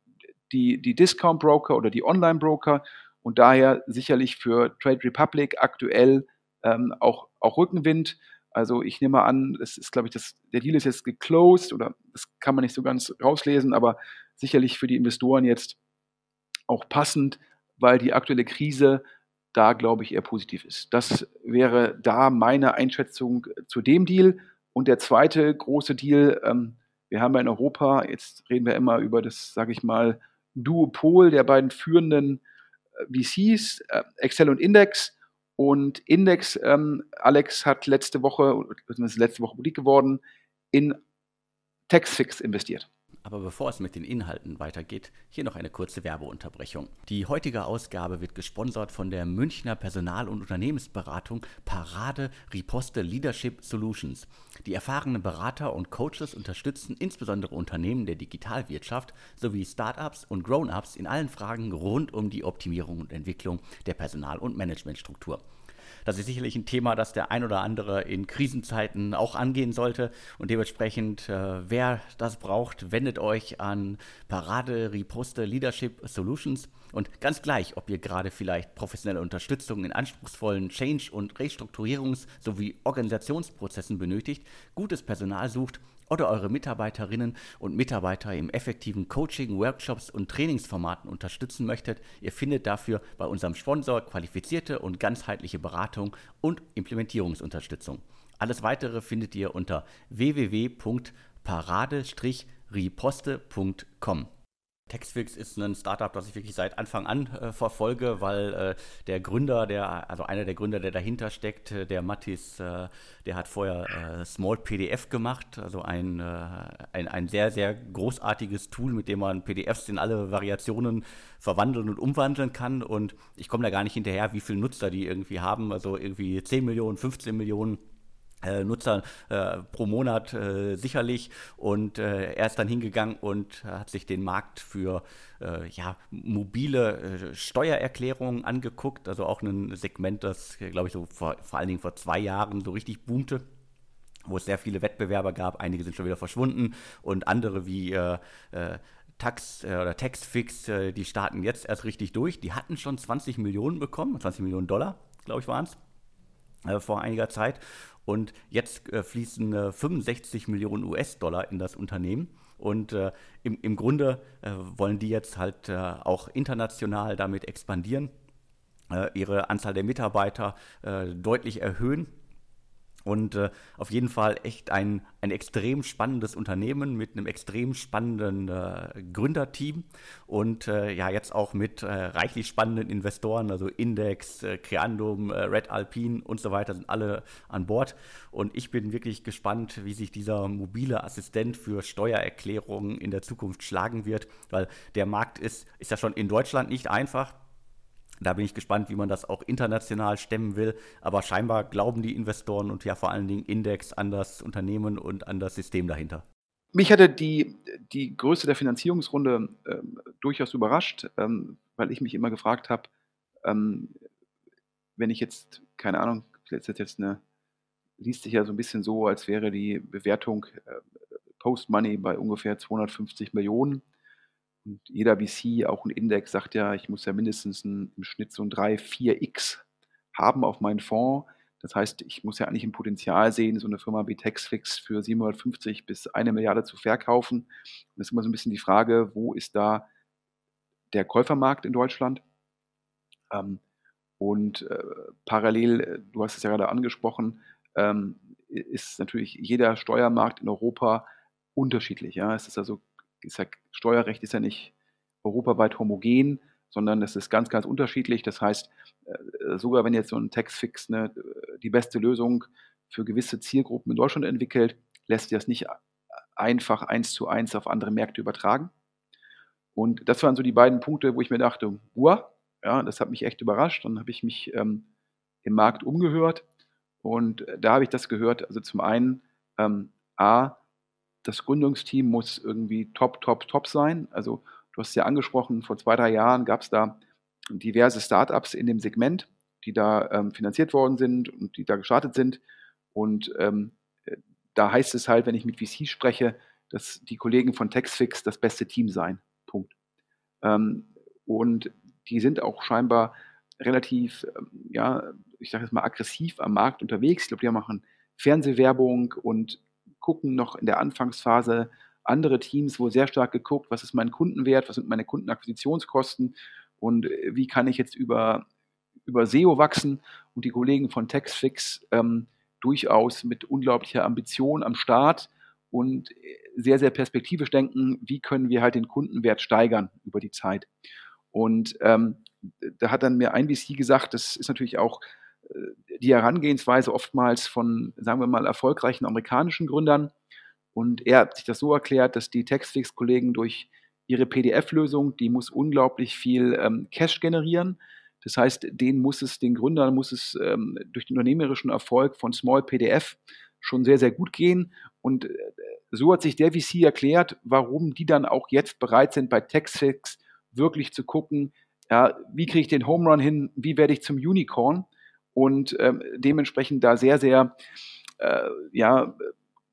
die, die Discount-Broker oder die Online-Broker. Und daher sicherlich für Trade Republic aktuell ähm, auch, auch Rückenwind. Also ich nehme an, es ist, glaube ich, das, der Deal ist jetzt geclosed oder das kann man nicht so ganz rauslesen, aber sicherlich für die Investoren jetzt auch passend, weil die aktuelle Krise da, glaube ich, eher positiv ist. Das wäre da meine Einschätzung zu dem Deal. Und der zweite große Deal, ähm, wir haben ja in Europa, jetzt reden wir immer über das, sage ich mal, Duopol der beiden führenden äh, VCs, äh, Excel und Index. Und Index, ähm, Alex hat letzte Woche, letzte Woche publik geworden, in Taxfix investiert. Aber bevor es mit den Inhalten weitergeht, hier noch eine kurze Werbeunterbrechung. Die heutige Ausgabe wird gesponsert von der Münchner Personal- und Unternehmensberatung Parade Riposte Leadership Solutions. Die erfahrenen Berater und Coaches unterstützen insbesondere Unternehmen der Digitalwirtschaft sowie Startups und Grown-ups in allen Fragen rund um die Optimierung und Entwicklung der Personal- und Managementstruktur. Das ist sicherlich ein Thema, das der ein oder andere in Krisenzeiten auch angehen sollte. Und dementsprechend, äh, wer das braucht, wendet euch an Parade Riposte Leadership Solutions. Und ganz gleich, ob ihr gerade vielleicht professionelle Unterstützung in anspruchsvollen Change- und Restrukturierungs- sowie Organisationsprozessen benötigt, gutes Personal sucht oder eure Mitarbeiterinnen und Mitarbeiter im effektiven Coaching, Workshops und Trainingsformaten unterstützen möchtet, ihr findet dafür bei unserem Sponsor qualifizierte und ganzheitliche Beratung und Implementierungsunterstützung. Alles weitere findet ihr unter www.parade-riposte.com. Textfix ist ein Startup, das ich wirklich seit Anfang an äh, verfolge, weil äh, der Gründer, der, also einer der Gründer, der dahinter steckt, äh, der Mattis, äh, der hat vorher äh, Small PDF gemacht, also ein, äh, ein, ein sehr, sehr großartiges Tool, mit dem man PDFs in alle Variationen verwandeln und umwandeln kann. Und ich komme da gar nicht hinterher, wie viele Nutzer die irgendwie haben, also irgendwie 10 Millionen, 15 Millionen Nutzer äh, pro Monat äh, sicherlich. Und äh, er ist dann hingegangen und hat sich den Markt für äh, ja, mobile äh, Steuererklärungen angeguckt, also auch ein Segment, das glaube ich so vor, vor allen Dingen vor zwei Jahren so richtig boomte wo es sehr viele Wettbewerber gab, einige sind schon wieder verschwunden. Und andere wie Tax oder Taxfix, die starten jetzt erst richtig durch. Die hatten schon 20 Millionen bekommen, 20 Millionen Dollar, glaube ich, waren es vor einiger Zeit. Und jetzt äh, fließen äh, 65 Millionen US-Dollar in das Unternehmen. Und äh, im, im Grunde äh, wollen die jetzt halt äh, auch international damit expandieren, äh, ihre Anzahl der Mitarbeiter deutlich erhöhen und äh, auf jeden Fall echt ein, ein extrem spannendes Unternehmen mit einem extrem spannenden äh, Gründerteam und äh, ja, jetzt auch mit äh, reichlich spannenden Investoren, also Index, äh, Creandum, äh, Red Alpine und so weiter, sind alle an Bord. Und ich bin wirklich gespannt, wie sich dieser mobile Assistent für Steuererklärungen in der Zukunft schlagen wird, weil der Markt ist, ist ja schon in Deutschland nicht einfach. Da bin ich gespannt, wie man das auch international stemmen will. Aber scheinbar glauben die Investoren und ja vor allen Dingen Index an das Unternehmen und an das System dahinter. Mich hatte die, die Größe der Finanzierungsrunde ähm, durchaus überrascht, ähm, weil ich mich immer gefragt habe, ähm, wenn ich jetzt, keine Ahnung, jetzt jetzt eine, liest sich ja so ein bisschen so, als wäre die Bewertung äh, Post-Money bei ungefähr 250 Millionen. Und jeder VC, auch ein Index, sagt ja, ich muss ja mindestens ein, im Schnitt so ein 3, 4x haben auf meinen Fonds. Das heißt, ich muss ja eigentlich ein Potenzial sehen, so eine Firma wie Taxfix für 750 bis eine Milliarde zu verkaufen. Das ist immer so ein bisschen die Frage, wo ist da der Käufermarkt in Deutschland? Ähm, und äh, parallel, äh, du hast es ja gerade angesprochen, ähm, ist natürlich jeder Steuermarkt in Europa unterschiedlich. Ja? Es ist also ist ja, Steuerrecht ist ja nicht europaweit homogen, sondern es ist ganz, ganz unterschiedlich. Das heißt, äh, sogar wenn jetzt so ein Taxfix ne, die beste Lösung für gewisse Zielgruppen in Deutschland entwickelt, lässt sich das nicht einfach eins zu eins auf andere Märkte übertragen. Und das waren so die beiden Punkte, wo ich mir dachte, wow, ja, das hat mich echt überrascht. Dann habe ich mich ähm, im Markt umgehört und da habe ich das gehört. Also zum einen, ähm, A, das Gründungsteam muss irgendwie top, top, top sein. Also du hast ja angesprochen, vor zwei, drei Jahren gab es da diverse Startups in dem Segment, die da ähm, finanziert worden sind und die da gestartet sind. Und ähm, äh, da heißt es halt, wenn ich mit VC spreche, dass die Kollegen von Textfix das beste Team seien. Punkt. Ähm, und die sind auch scheinbar relativ, ähm, ja, ich sage jetzt mal aggressiv am Markt unterwegs. Ich glaube, die machen Fernsehwerbung und gucken noch in der Anfangsphase andere Teams, wo sehr stark geguckt, was ist mein Kundenwert, was sind meine Kundenakquisitionskosten und äh, wie kann ich jetzt über, über SEO wachsen und die Kollegen von Textfix ähm, durchaus mit unglaublicher Ambition am Start und äh, sehr, sehr perspektivisch denken, wie können wir halt den Kundenwert steigern über die Zeit. Und ähm, da hat dann mir ein VC gesagt, das ist natürlich auch die Herangehensweise oftmals von, sagen wir mal, erfolgreichen amerikanischen Gründern. Und er hat sich das so erklärt, dass die Textfix-Kollegen durch ihre PDF-Lösung, die muss unglaublich viel ähm, Cash generieren. Das heißt, denen muss es, den Gründern muss es ähm, durch den unternehmerischen Erfolg von Small PDF schon sehr, sehr gut gehen. Und äh, so hat sich der VC erklärt, warum die dann auch jetzt bereit sind, bei Textfix wirklich zu gucken, ja, wie kriege ich den Home Run hin, wie werde ich zum Unicorn und ähm, dementsprechend da sehr, sehr äh, ja,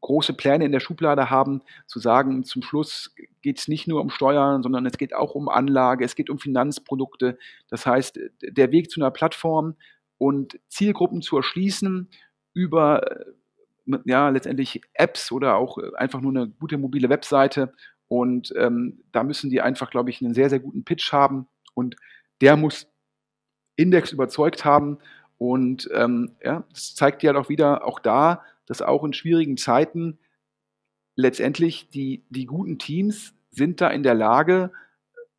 große Pläne in der Schublade haben, zu sagen, zum Schluss geht es nicht nur um Steuern, sondern es geht auch um Anlage, es geht um Finanzprodukte. Das heißt, der Weg zu einer Plattform und Zielgruppen zu erschließen über äh, ja, letztendlich Apps oder auch einfach nur eine gute mobile Webseite. Und ähm, da müssen die einfach, glaube ich, einen sehr, sehr guten Pitch haben. Und der muss Index überzeugt haben. Und ähm, ja, das zeigt ja doch wieder, auch da dass auch in schwierigen Zeiten letztendlich die, die guten Teams sind da in der Lage,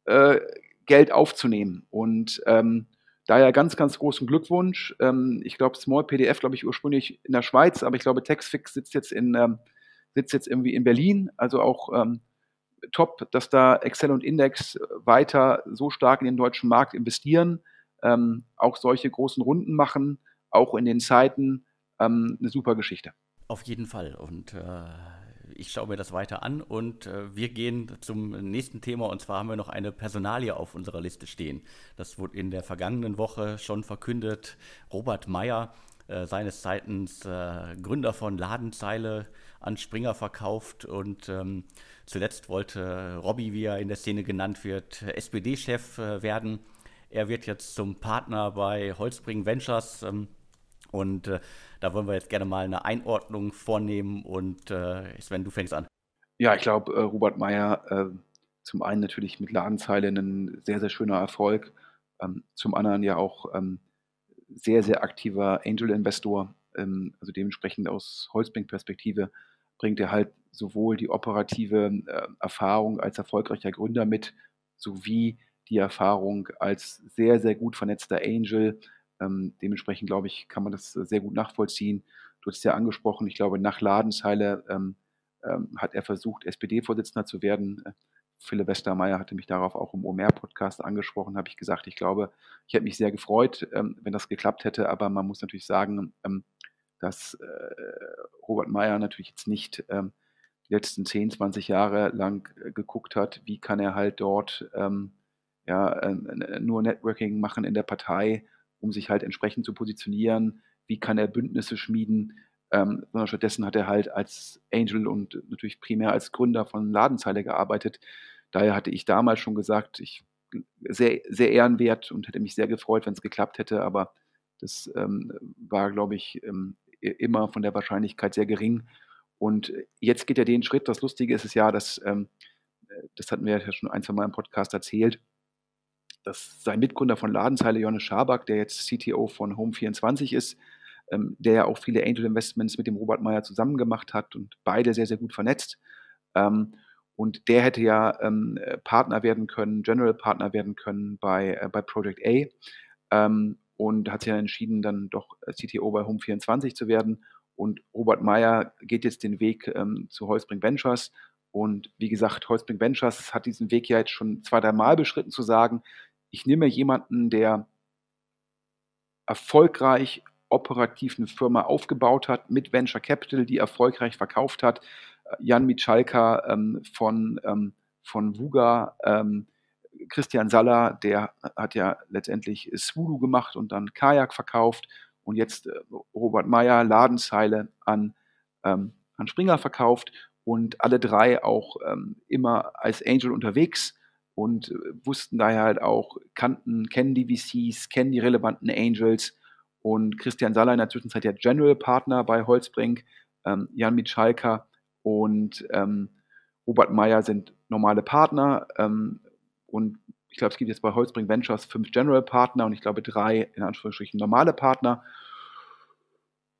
äh, Geld aufzunehmen. Und ähm, daher ganz, ganz großen Glückwunsch. Ähm, ich glaube, Small PDF, glaube ich, ursprünglich in der Schweiz, aber ich glaube, Textfix sitzt jetzt in ähm, sitzt jetzt irgendwie in Berlin. Also auch ähm, top, dass da Excel und Index weiter so stark in den deutschen Markt investieren, ähm, auch solche großen Runden machen, auch in den Zeiten, ähm, eine super Geschichte. Auf jeden Fall. Und äh, ich schaue mir das weiter an und äh, wir gehen zum nächsten Thema und zwar haben wir noch eine Personalie auf unserer Liste stehen. Das wurde in der vergangenen Woche schon verkündet. Robert Meyer, äh, seines Zeitens äh, Gründer von Ladenzeile, an Springer verkauft und ähm, zuletzt wollte Robby, wie er in der Szene genannt wird, SPD-Chef äh, werden. Er wird jetzt zum Partner bei Holzbring Ventures. Ähm, und äh, da wollen wir jetzt gerne mal eine Einordnung vornehmen. Und äh, Sven, du fängst an. Ja, ich glaube, äh, Robert Meyer, äh, zum einen natürlich mit Ladenzeile ein sehr, sehr schöner Erfolg. Ähm, zum anderen ja auch ähm, sehr, sehr aktiver Angel-Investor. Ähm, also dementsprechend aus Holzbrink-Perspektive bringt er halt sowohl die operative äh, Erfahrung als erfolgreicher Gründer mit, sowie die Erfahrung als sehr, sehr gut vernetzter Angel, ähm, dementsprechend, glaube ich, kann man das äh, sehr gut nachvollziehen. Du hast ja angesprochen, ich glaube, nach Ladenzeile ähm, ähm, hat er versucht, SPD-Vorsitzender zu werden. Äh, Philipp Westermeier hatte mich darauf auch im OMR-Podcast angesprochen, habe ich gesagt, ich glaube, ich hätte mich sehr gefreut, ähm, wenn das geklappt hätte, aber man muss natürlich sagen, ähm, dass äh, Robert Meyer natürlich jetzt nicht ähm, die letzten 10, 20 Jahre lang geguckt hat, wie kann er halt dort ähm, ja, äh, nur Networking machen in der Partei um sich halt entsprechend zu positionieren, wie kann er Bündnisse schmieden, ähm, sondern stattdessen hat er halt als Angel und natürlich primär als Gründer von Ladenzeile gearbeitet. Daher hatte ich damals schon gesagt, ich sehr, sehr ehrenwert und hätte mich sehr gefreut, wenn es geklappt hätte, aber das ähm, war, glaube ich, ähm, immer von der Wahrscheinlichkeit sehr gering. Und jetzt geht er den Schritt. Das Lustige ist es ja, dass, ähm, das hatten wir ja schon ein, zwei Mal im Podcast erzählt, dass sein Mitgründer von Ladenzeile, Johannes Schaback, der jetzt CTO von Home24 ist, ähm, der ja auch viele Angel Investments mit dem Robert Meyer zusammen gemacht hat und beide sehr, sehr gut vernetzt. Ähm, und der hätte ja ähm, Partner werden können, General Partner werden können bei, äh, bei Project A. Ähm, und hat sich dann entschieden, dann doch äh, CTO bei Home24 zu werden. Und Robert Meyer geht jetzt den Weg ähm, zu Holzbring Ventures. Und wie gesagt, Holzbring Ventures hat diesen Weg ja jetzt schon zwei, drei Mal beschritten, zu sagen, ich nehme jemanden, der erfolgreich operativ eine Firma aufgebaut hat mit Venture Capital, die erfolgreich verkauft hat. Jan Michalka ähm, von, ähm, von Vuga, ähm, Christian Saller, der hat ja letztendlich Swulu gemacht und dann Kajak verkauft. Und jetzt äh, Robert Meyer Ladenzeile an, ähm, an Springer verkauft. Und alle drei auch ähm, immer als Angel unterwegs und äh, wussten daher halt auch, kannten, kennen die VCs, kennen die relevanten Angels. Und Christian Saller in der Zwischenzeit ja General Partner bei Holzbrink, ähm, Jan Mitschalka und ähm, Robert Meyer sind normale Partner. Ähm, und ich glaube, es gibt jetzt bei Holzbrink Ventures fünf General Partner und ich glaube drei in Anführungsstrichen normale Partner.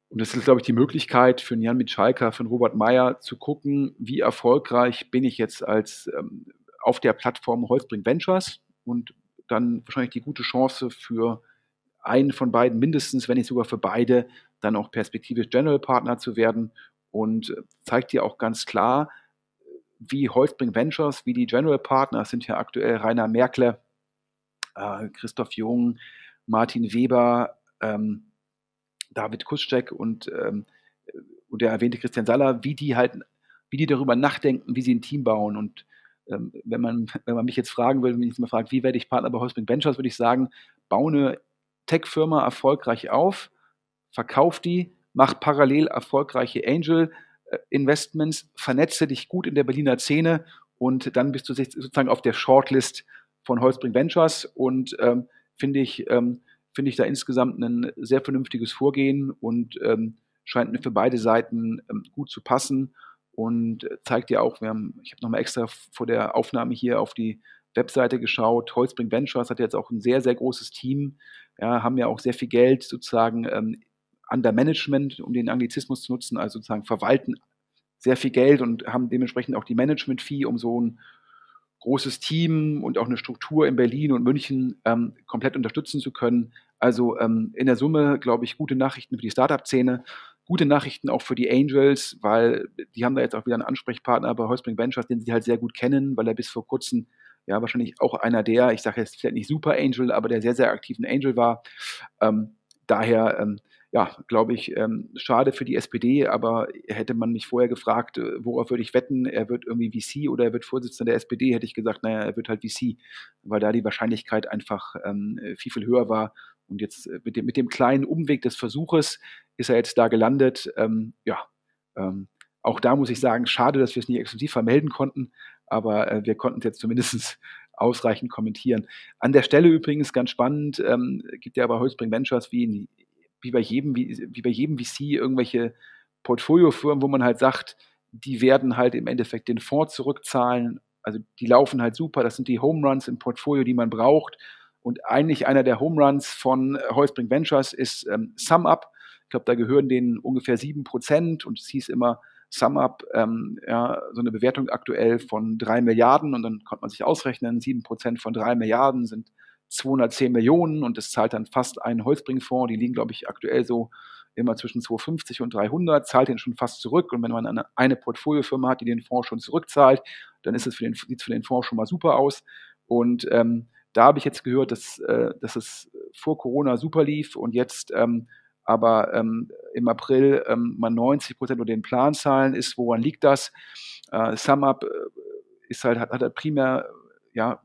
Und das ist, glaube ich, die Möglichkeit für Jan Mitschalka, für Robert Meyer zu gucken, wie erfolgreich bin ich jetzt als ähm, auf der Plattform Holzbring Ventures und dann wahrscheinlich die gute Chance für einen von beiden mindestens, wenn nicht sogar für beide, dann auch perspektivisch General Partner zu werden und zeigt dir auch ganz klar, wie Holzbring Ventures, wie die General Partner sind ja aktuell Rainer Merkle, äh, Christoph Jung, Martin Weber, ähm, David Kuschek und, ähm, und der erwähnte Christian Saller, wie die halt, wie die darüber nachdenken, wie sie ein Team bauen. Und ähm, wenn, man, wenn man mich jetzt fragen würde, wenn ich jetzt mal fragt, wie werde ich Partner bei Holzbring Ventures, würde ich sagen, baue eine Tech-Firma erfolgreich auf, verkauf die, mach parallel erfolgreiche Angel- äh, vernetze dich gut in der Berliner Szene und dann bist du sozusagen auf der Shortlist von Holzbring Ventures und ähm, finde ich, ähm, finde ich da insgesamt ein sehr vernünftiges Vorgehen und ähm, scheint mir für beide Seiten ähm, gut zu passen und zeigt ja auch, wir haben, ich habe nochmal extra vor der Aufnahme hier auf die Webseite geschaut. Holzbring Ventures hat jetzt auch ein sehr, sehr großes Team, ja, haben ja auch sehr viel Geld sozusagen ähm, Under Management, um den Anglizismus zu nutzen, also sozusagen verwalten sehr viel Geld und haben dementsprechend auch die Management-Fee, um so ein großes Team und auch eine Struktur in Berlin und München ähm, komplett unterstützen zu können. Also ähm, in der Summe, glaube ich, gute Nachrichten für die Startup-Szene, gute Nachrichten auch für die Angels, weil die haben da jetzt auch wieder einen Ansprechpartner bei Holzbring Ventures, den sie halt sehr gut kennen, weil er bis vor kurzem ja wahrscheinlich auch einer der, ich sage jetzt vielleicht nicht Super Angel, aber der sehr, sehr aktiven Angel war. Ähm, daher ähm, ja, glaube ich, ähm, schade für die SPD, aber hätte man mich vorher gefragt, äh, worauf würde ich wetten, er wird irgendwie VC oder er wird Vorsitzender der SPD, hätte ich gesagt, naja, er wird halt VC, weil da die Wahrscheinlichkeit einfach ähm, viel, viel höher war. Und jetzt äh, mit dem, mit dem kleinen Umweg des Versuches ist er jetzt da gelandet. Ähm, ja, ähm, auch da muss ich sagen, schade, dass wir es nicht exklusiv vermelden konnten, aber äh, wir konnten es jetzt zumindest ausreichend kommentieren. An der Stelle übrigens ganz spannend, ähm, gibt ja bei Holzbring Ventures wie in wie bei jedem, wie, wie bei jedem VC irgendwelche Portfoliofirmen, wo man halt sagt, die werden halt im Endeffekt den Fonds zurückzahlen. Also die laufen halt super. Das sind die Home Runs im Portfolio, die man braucht. Und eigentlich einer der Home Runs von Holzbring Ventures ist ähm, SumUp. Ich glaube, da gehören denen ungefähr 7% und es hieß immer SumUp, ähm, ja, so eine Bewertung aktuell von 3 Milliarden und dann konnte man sich ausrechnen, 7% von 3 Milliarden sind 210 Millionen und das zahlt dann fast ein Holzbringfonds. Die liegen, glaube ich, aktuell so immer zwischen 250 und 300, zahlt den schon fast zurück. Und wenn man eine, eine Portfoliofirma hat, die den Fonds schon zurückzahlt, dann ist es für den, sieht es für den Fonds schon mal super aus. Und ähm, da habe ich jetzt gehört, dass, äh, dass es vor Corona super lief und jetzt ähm, aber ähm, im April ähm, mal 90 Prozent unter den Planzahlen ist. Woran liegt das? Äh, SumUp äh, ist halt, hat, halt primär ja,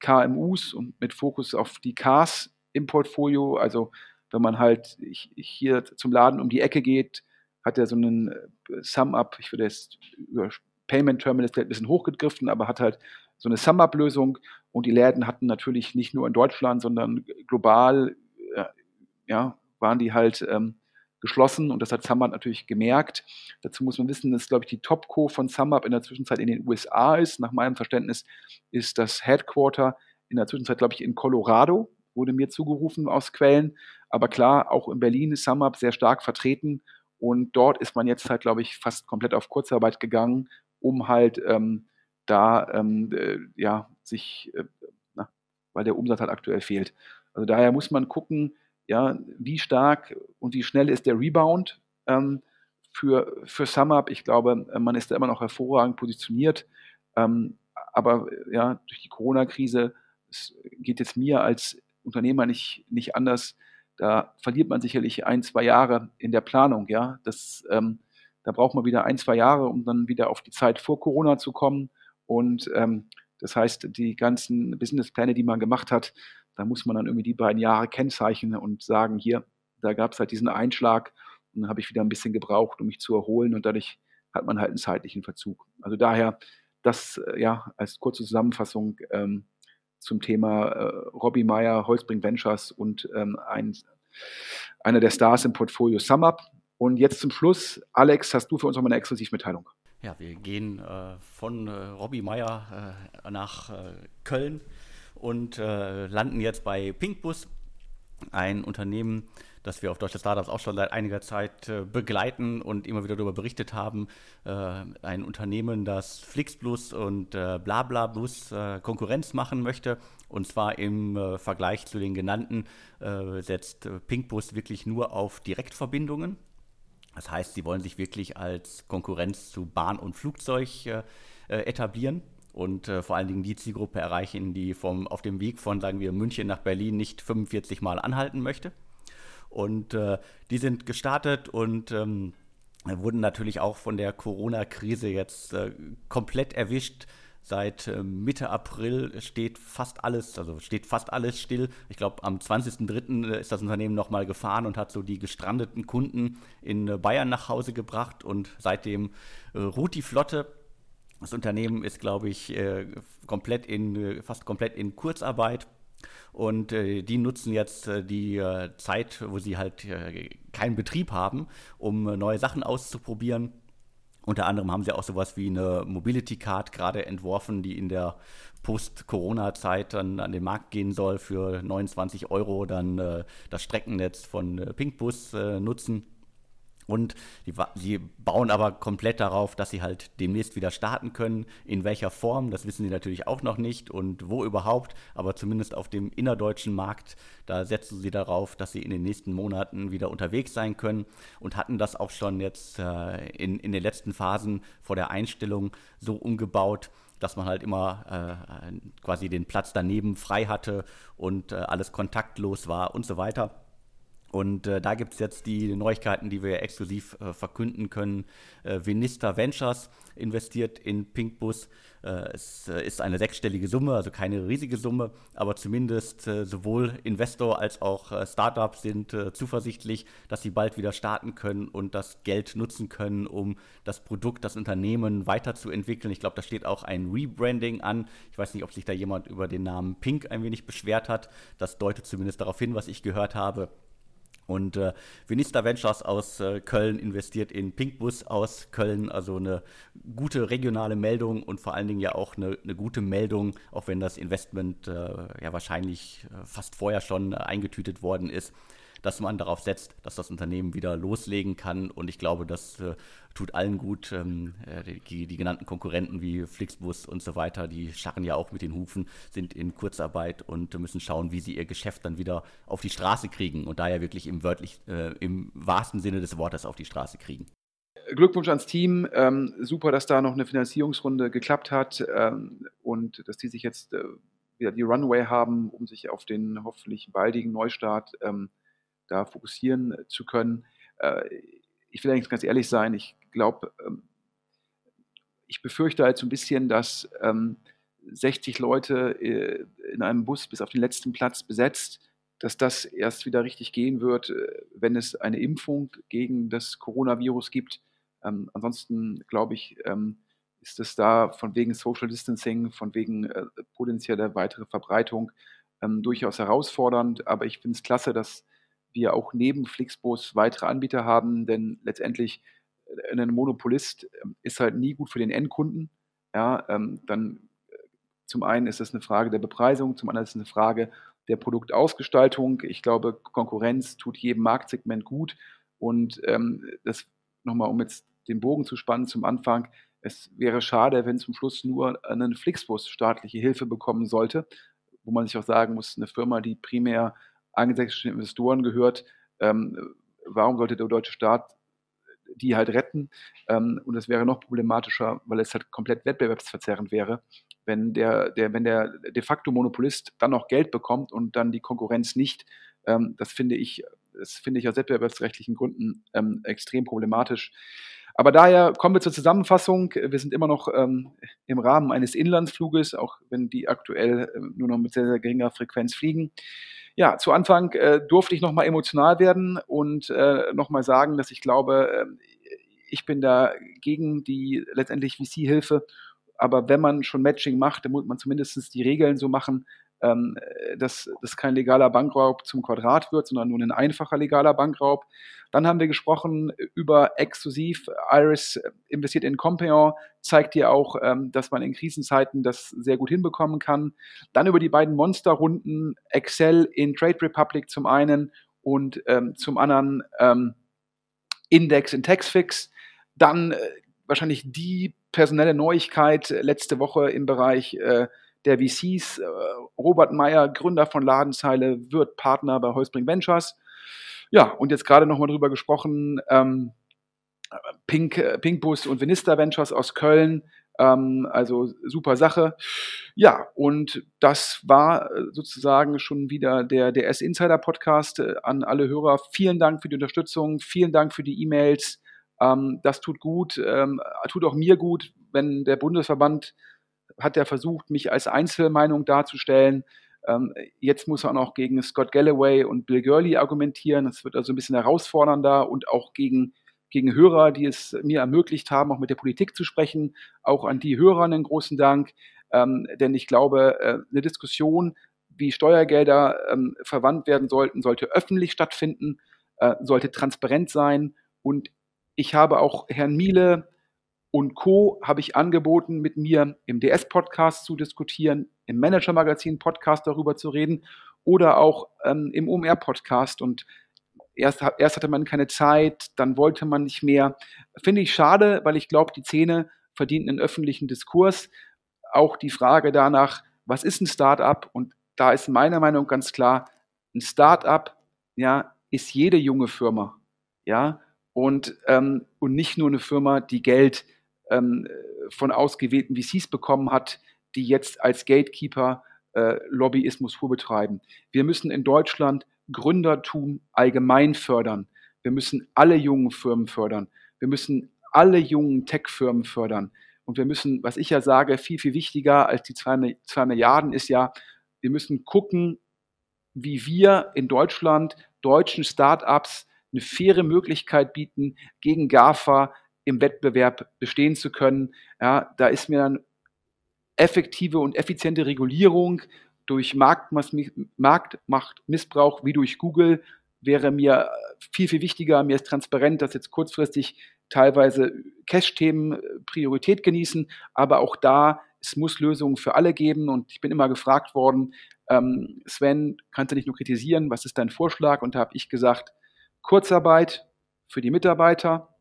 KMUs und mit Fokus auf die Cars im Portfolio. Also wenn man halt hier zum Laden um die Ecke geht, hat er so einen äh, Sum-Up, ich würde jetzt über Payment Terminals vielleicht ein bisschen hochgegriffen, aber hat halt so eine Sum-Up-Lösung und die Läden hatten natürlich nicht nur in Deutschland, sondern global, äh, ja, waren die halt ähm, geschlossen und das hat SumUp natürlich gemerkt. Dazu muss man wissen, dass, glaube ich, die Topco von SumUp in der Zwischenzeit in den USA ist. Nach meinem Verständnis ist das Headquarter in der Zwischenzeit, glaube ich, in Colorado, wurde mir zugerufen aus Quellen. Aber klar, auch in Berlin ist SumUp sehr stark vertreten und dort ist man jetzt halt, glaube ich, fast komplett auf Kurzarbeit gegangen, um halt ähm, da, ähm, äh, ja, sich, äh, na, weil der Umsatz halt aktuell fehlt. Also daher muss man gucken, ja, wie stark und wie schnell ist der Rebound ähm, für, für SumUp? Ich glaube, äh, man ist da immer noch hervorragend positioniert. Ähm, aber ja, durch die Corona-Krise geht jetzt mir als Unternehmer nicht, nicht anders. Da verliert man sicherlich ein, zwei Jahre in der Planung. Ja, das, ähm, da braucht man wieder ein, zwei Jahre, um dann wieder auf die Zeit vor Corona zu kommen. Und ähm, das heißt, die ganzen Businesspläne, die man gemacht hat, da muss man dann irgendwie die beiden Jahre kennzeichnen und sagen, hier, da gab es halt diesen Einschlag und dann habe ich wieder ein bisschen gebraucht, um mich zu erholen und dadurch hat man halt einen zeitlichen Verzug. Also daher das äh, ja als kurze Zusammenfassung ähm, zum Thema äh, Robbie Meyer, Holzbring Ventures und ähm, ein, einer der Stars im Portfolio SumUp. Und jetzt zum Schluss, Alex, hast du für uns noch mal eine Exklusivmitteilung? Ja, wir gehen äh, von äh, Robbie Meyer äh, nach äh, Köln und äh, landen jetzt bei Pinkbus, ein Unternehmen, das wir auf Deutsche Startups auch schon seit einiger Zeit äh, begleiten und immer wieder darüber berichtet haben. Äh, ein Unternehmen, das Flixbus und äh, BlaBlaBus äh, Konkurrenz machen möchte. Und zwar im äh, Vergleich zu den genannten äh, setzt Pinkbus wirklich nur auf Direktverbindungen. Das heißt, sie wollen sich wirklich als Konkurrenz zu Bahn und Flugzeug etablieren und äh, vor allen Dingen die Zielgruppe erreichen, die vom, auf dem Weg von, sagen wir, München nach Berlin nicht 45 Mal anhalten möchte. Und äh, die sind gestartet und ähm, wurden natürlich auch von der Corona-Krise jetzt äh, komplett erwischt. Seit äh, Mitte April steht fast alles, also steht fast alles still. Ich glaube, am 20.03. Äh, ist das Unternehmen nochmal gefahren und hat so die gestrandeten Kunden in äh, Bayern nach Hause gebracht und seitdem ruht die Flotte. Das Unternehmen ist, glaube ich, äh, komplett in, äh, fast komplett in Kurzarbeit. Und äh, die nutzen jetzt äh, die äh, Zeit, wo sie halt äh, keinen Betrieb haben, um neue Sachen auszuprobieren. Unter anderem haben sie auch sowas wie eine Mobility Card gerade entworfen, die in der Post-Corona-Zeit dann an den Markt gehen soll für 29 Euro dann das Streckennetz von Pinkbus nutzen. Und die, die, bauen aber komplett darauf, dass sie halt demnächst wieder starten können. In welcher Form, das wissen sie natürlich auch noch nicht und wo überhaupt. Aber zumindest auf dem innerdeutschen Markt, da setzen sie darauf, dass sie in den nächsten Monaten wieder unterwegs sein können und hatten das auch schon jetzt äh, in, in den letzten Phasen vor der Einstellung so umgebaut, dass man halt immer äh, quasi den Platz daneben frei hatte und äh, alles kontaktlos war und so weiter. Und äh, da gibt es jetzt die Neuigkeiten, die wir exklusiv äh, verkünden können. Äh, Vinista Ventures investiert in Pinkbus. Äh, es äh, ist eine sechsstellige Summe, also keine riesige Summe, aber zumindest äh, sowohl Investor als auch Startup sind zuversichtlich, dass sie bald wieder starten können und das Geld nutzen können, um das Produkt, das Unternehmen weiterzuentwickeln. Ich glaube, da steht auch ein Rebranding an. Ich weiß nicht, ob sich da jemand über den Namen Pink ein wenig beschwert hat. Das deutet zumindest darauf hin, was ich gehört habe. Und äh, Vinista Ventures aus äh, Köln investiert in Pinkbus aus Köln, also eine gute regionale Meldung und vor allen Dingen ja auch eine, eine gute Meldung, auch wenn das Investment äh, ja wahrscheinlich äh, fast vorher schon eingetütet worden ist dass man darauf setzt, dass das Unternehmen wieder loslegen kann. Und ich glaube, das äh, tut allen gut. Ähm, äh, die, die, genannten Konkurrenten wie Flixbus und so weiter, die scharren ja auch mit den Hufen, sind in Kurzarbeit und müssen schauen, wie sie ihr Geschäft dann wieder auf die Straße kriegen und daher wirklich im, wörtlich, äh, im wahrsten Sinne des Wortes auf die Straße kriegen. Glückwunsch ans Team. Ähm, super, dass da noch eine Finanzierungsrunde geklappt hat ähm, und dass die sich jetzt äh, wieder die Runway haben, um sich auf den hoffentlich baldigen Neustart ähm, da fokussieren äh, zu können. Äh, ich will eigentlich ganz ehrlich sein, ich glaube, ähm, ich befürchte halt so ein bisschen, dass 60 ähm, Leute äh, in einem Bus bis auf den letzten Platz besetzt, dass das erst wieder richtig gehen wird, wenn es eine Impfung gegen das Coronavirus gibt. Ähm, ansonsten glaube ich, ist es da von wegen Social Distancing, von wegen äh, potenzieller weitere Verbreitung ähm, durchaus herausfordernd. Aber ich finde es klasse, dass wir auch neben Flixbus weitere Anbieter haben, denn letztendlich äh, ein Monopolist ähm, ist halt nie gut für den Endkunden. Ja, ähm, dann äh, zum einen ist es eine Frage der Bepreisung, zum anderen ist es eine Frage der Produktausgestaltung. Ich glaube, Konkurrenz tut jedem Marktsegment gut und ähm, das nochmal, um jetzt den Bogen zu spannen zum Anfang, es wäre schade, wenn zum Schluss nur ein Flixbus staatliche Hilfe bekommen sollte, wo man sich auch sagen muss, eine Firma, die primär angelsächsischen Investoren gehört. Ähm, warum sollte der deutsche Staat die halt retten? Ähm, und das wäre noch problematischer, weil es halt komplett wettbewerbsverzerrend wäre, wenn der, der, wenn der de facto Monopolist dann noch Geld bekommt und dann die Konkurrenz nicht. Ähm, das finde ich, das finde ich aus wettbewerbsrechtlichen Gründen ähm, extrem problematisch. Aber daher kommen wir zur Zusammenfassung. Wir sind immer noch ähm, im Rahmen eines Inlandsfluges, auch wenn die aktuell äh, nur noch mit sehr, sehr geringer Frequenz fliegen ja, zu Anfang äh, durfte ich nochmal emotional werden und äh, nochmal sagen, dass ich glaube, äh, ich bin da gegen die letztendlich VC-Hilfe. Aber wenn man schon Matching macht, dann muss man zumindest die Regeln so machen, ähm, dass das kein legaler Bankraub zum Quadrat wird, sondern nur ein einfacher legaler Bankraub. Dann haben wir gesprochen über exklusiv. Iris investiert in Compeon, zeigt dir auch, ähm, dass man in Krisenzeiten das sehr gut hinbekommen kann. Dann über die beiden Monsterrunden Excel in Trade Republic zum einen und ähm, zum anderen ähm, Index in Taxfix. Dann äh, wahrscheinlich die personelle Neuigkeit letzte Woche im Bereich äh, der VCs. Äh, Robert Meyer, Gründer von Ladenzeile, wird Partner bei Holzbring Ventures. Ja, und jetzt gerade nochmal drüber gesprochen, ähm, Pink, äh, Pinkbus und Vinista Ventures aus Köln. Ähm, also super Sache. Ja, und das war äh, sozusagen schon wieder der DS Insider Podcast an alle Hörer. Vielen Dank für die Unterstützung, vielen Dank für die E-Mails. Ähm, das tut gut, ähm, tut auch mir gut, wenn der Bundesverband hat ja versucht, mich als Einzelmeinung darzustellen. Ähm, jetzt muss er auch gegen Scott Galloway und Bill Gurley argumentieren. Das wird also ein bisschen herausfordernder und auch gegen, gegen Hörer, die es mir ermöglicht haben, auch mit der Politik zu sprechen. Auch an die Hörer einen großen Dank. Ähm, denn ich glaube, äh, eine Diskussion, wie Steuergelder ähm, verwandt werden sollten, sollte öffentlich stattfinden, äh, sollte transparent sein. Und ich habe auch Herrn Miele und Co. habe ich angeboten, mit mir im DS-Podcast zu diskutieren, im Manager-Magazin-Podcast darüber zu reden oder auch ähm, im OMR-Podcast. Und erst, erst hatte man keine Zeit, dann wollte man nicht mehr. Finde ich schade, weil ich glaube, die Szene verdient einen öffentlichen Diskurs. Auch die Frage danach, was ist ein Start-up? Und da ist meiner Meinung ganz klar, ein Start-up ja, ist jede junge Firma. Ja, und, ähm, und nicht nur eine Firma, die Geld ähm, von ausgewählten VCs bekommen hat, die jetzt als Gatekeeper äh, Lobbyismus vorbetreiben. Wir müssen in Deutschland Gründertum allgemein fördern. Wir müssen alle jungen Firmen fördern. Wir müssen alle jungen Tech-Firmen fördern. Und wir müssen, was ich ja sage, viel, viel wichtiger als die zwei, zwei Milliarden ist ja, wir müssen gucken, wie wir in Deutschland deutschen Startups eine faire Möglichkeit bieten, gegen GAFA im Wettbewerb bestehen zu können. Ja, da ist mir dann effektive und effiziente Regulierung durch Marktmachtmissbrauch wie durch Google wäre mir viel, viel wichtiger. Mir ist transparent, dass jetzt kurzfristig teilweise Cash-Themen Priorität genießen, aber auch da, es muss Lösungen für alle geben und ich bin immer gefragt worden, ähm, Sven, kannst du nicht nur kritisieren, was ist dein Vorschlag? Und da habe ich gesagt, Kurzarbeit für die Mitarbeiter,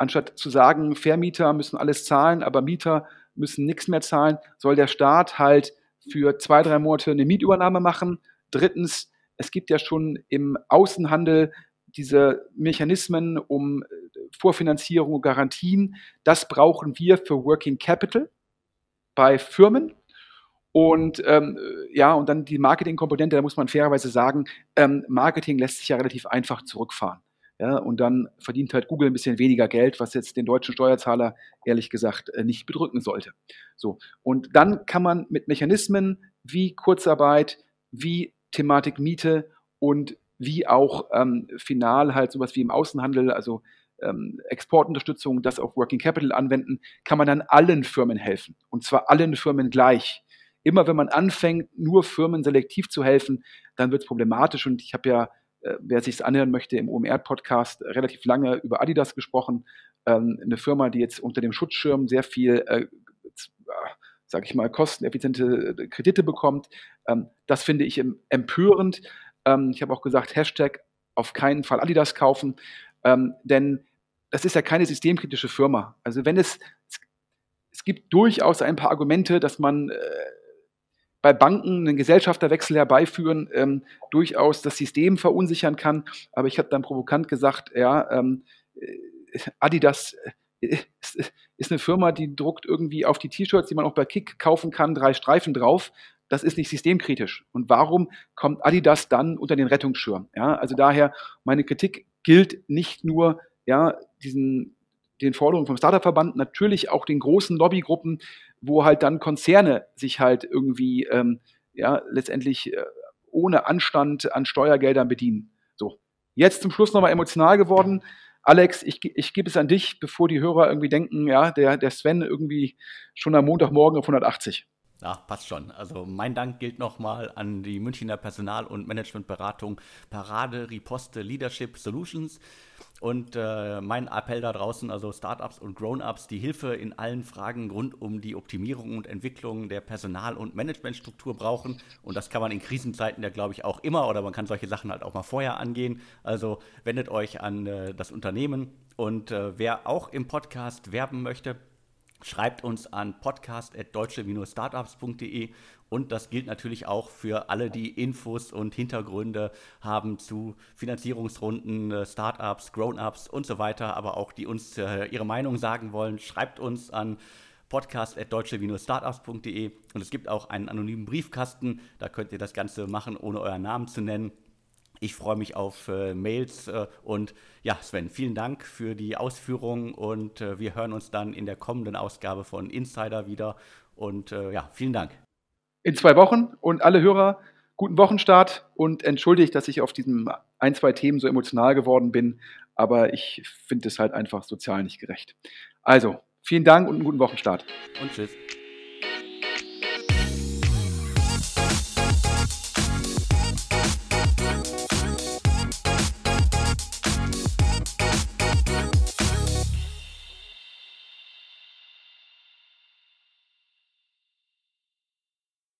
anstatt zu sagen, Vermieter müssen alles zahlen, aber Mieter müssen nichts mehr zahlen, soll der Staat halt für zwei, drei Monate eine Mietübernahme machen. Drittens, es gibt ja schon im Außenhandel diese Mechanismen um äh, Vorfinanzierung und Garantien. Das brauchen wir für Working Capital bei Firmen. Und ähm, ja, und dann die Marketingkomponente, da muss man fairerweise sagen, ähm, Marketing lässt sich ja relativ einfach zurückfahren. Ja, und dann verdient halt Google ein bisschen weniger Geld, was jetzt den deutschen Steuerzahler ehrlich gesagt äh, nicht bedrücken sollte. So. Und dann kann man mit Mechanismen wie Kurzarbeit, wie Thematik Miete und wie auch ähm, final halt sowas wie im Außenhandel, also ähm, Exportunterstützung, das auf Working Capital anwenden, kann man dann allen Firmen helfen. Und zwar allen Firmen gleich. Immer wenn man anfängt, nur Firmen selektiv zu helfen, dann wird es problematisch. Und ich habe ja äh, wer sich es anhören möchte, im OMR-Podcast relativ lange über Adidas gesprochen. Ähm, eine Firma, die jetzt unter dem Schutzschirm sehr viel, äh, sage ich mal, kosteneffiziente äh, Kredite bekommt. Ähm, das finde ich empörend. Ähm, ich habe auch gesagt, Hashtag auf keinen Fall Adidas kaufen, ähm, denn das ist ja keine systemkritische Firma. Also wenn es, es gibt durchaus ein paar Argumente, dass man äh, bei Banken einen Gesellschafterwechsel herbeiführen ähm, durchaus das System verunsichern kann. Aber ich habe dann provokant gesagt, ja, ähm, äh, Adidas äh, ist, ist eine Firma, die druckt irgendwie auf die T-Shirts, die man auch bei Kick kaufen kann, drei Streifen drauf. Das ist nicht systemkritisch. Und warum kommt Adidas dann unter den Rettungsschirm? Ja, also daher, meine Kritik gilt nicht nur ja, diesen, den Forderungen vom Startup-Verband, natürlich auch den großen Lobbygruppen, wo halt dann Konzerne sich halt irgendwie ähm, ja letztendlich äh, ohne Anstand an Steuergeldern bedienen. So, jetzt zum Schluss nochmal emotional geworden. Alex, ich, ich gebe es an dich, bevor die Hörer irgendwie denken, ja, der, der Sven irgendwie schon am Montagmorgen auf 180. Ja, passt schon. Also mein Dank gilt nochmal an die Münchner Personal- und Managementberatung Parade Riposte Leadership Solutions. Und äh, mein Appell da draußen, also Startups und Grown-ups, die Hilfe in allen Fragen rund um die Optimierung und Entwicklung der Personal- und Managementstruktur brauchen. Und das kann man in Krisenzeiten ja, glaube ich, auch immer oder man kann solche Sachen halt auch mal vorher angehen. Also wendet euch an äh, das Unternehmen. Und äh, wer auch im Podcast werben möchte, Schreibt uns an podcast.deutsche-startups.de und das gilt natürlich auch für alle, die Infos und Hintergründe haben zu Finanzierungsrunden, äh, Startups, Grown-ups und so weiter, aber auch die uns äh, ihre Meinung sagen wollen. Schreibt uns an podcast.deutsche-startups.de und es gibt auch einen anonymen Briefkasten, da könnt ihr das Ganze machen, ohne euren Namen zu nennen. Ich freue mich auf äh, Mails äh, und ja, Sven, vielen Dank für die Ausführungen und äh, wir hören uns dann in der kommenden Ausgabe von Insider wieder und äh, ja, vielen Dank. In zwei Wochen und alle Hörer, guten Wochenstart und entschuldigt, dass ich auf diesen ein, zwei Themen so emotional geworden bin, aber ich finde es halt einfach sozial nicht gerecht. Also, vielen Dank und einen guten Wochenstart. Und tschüss.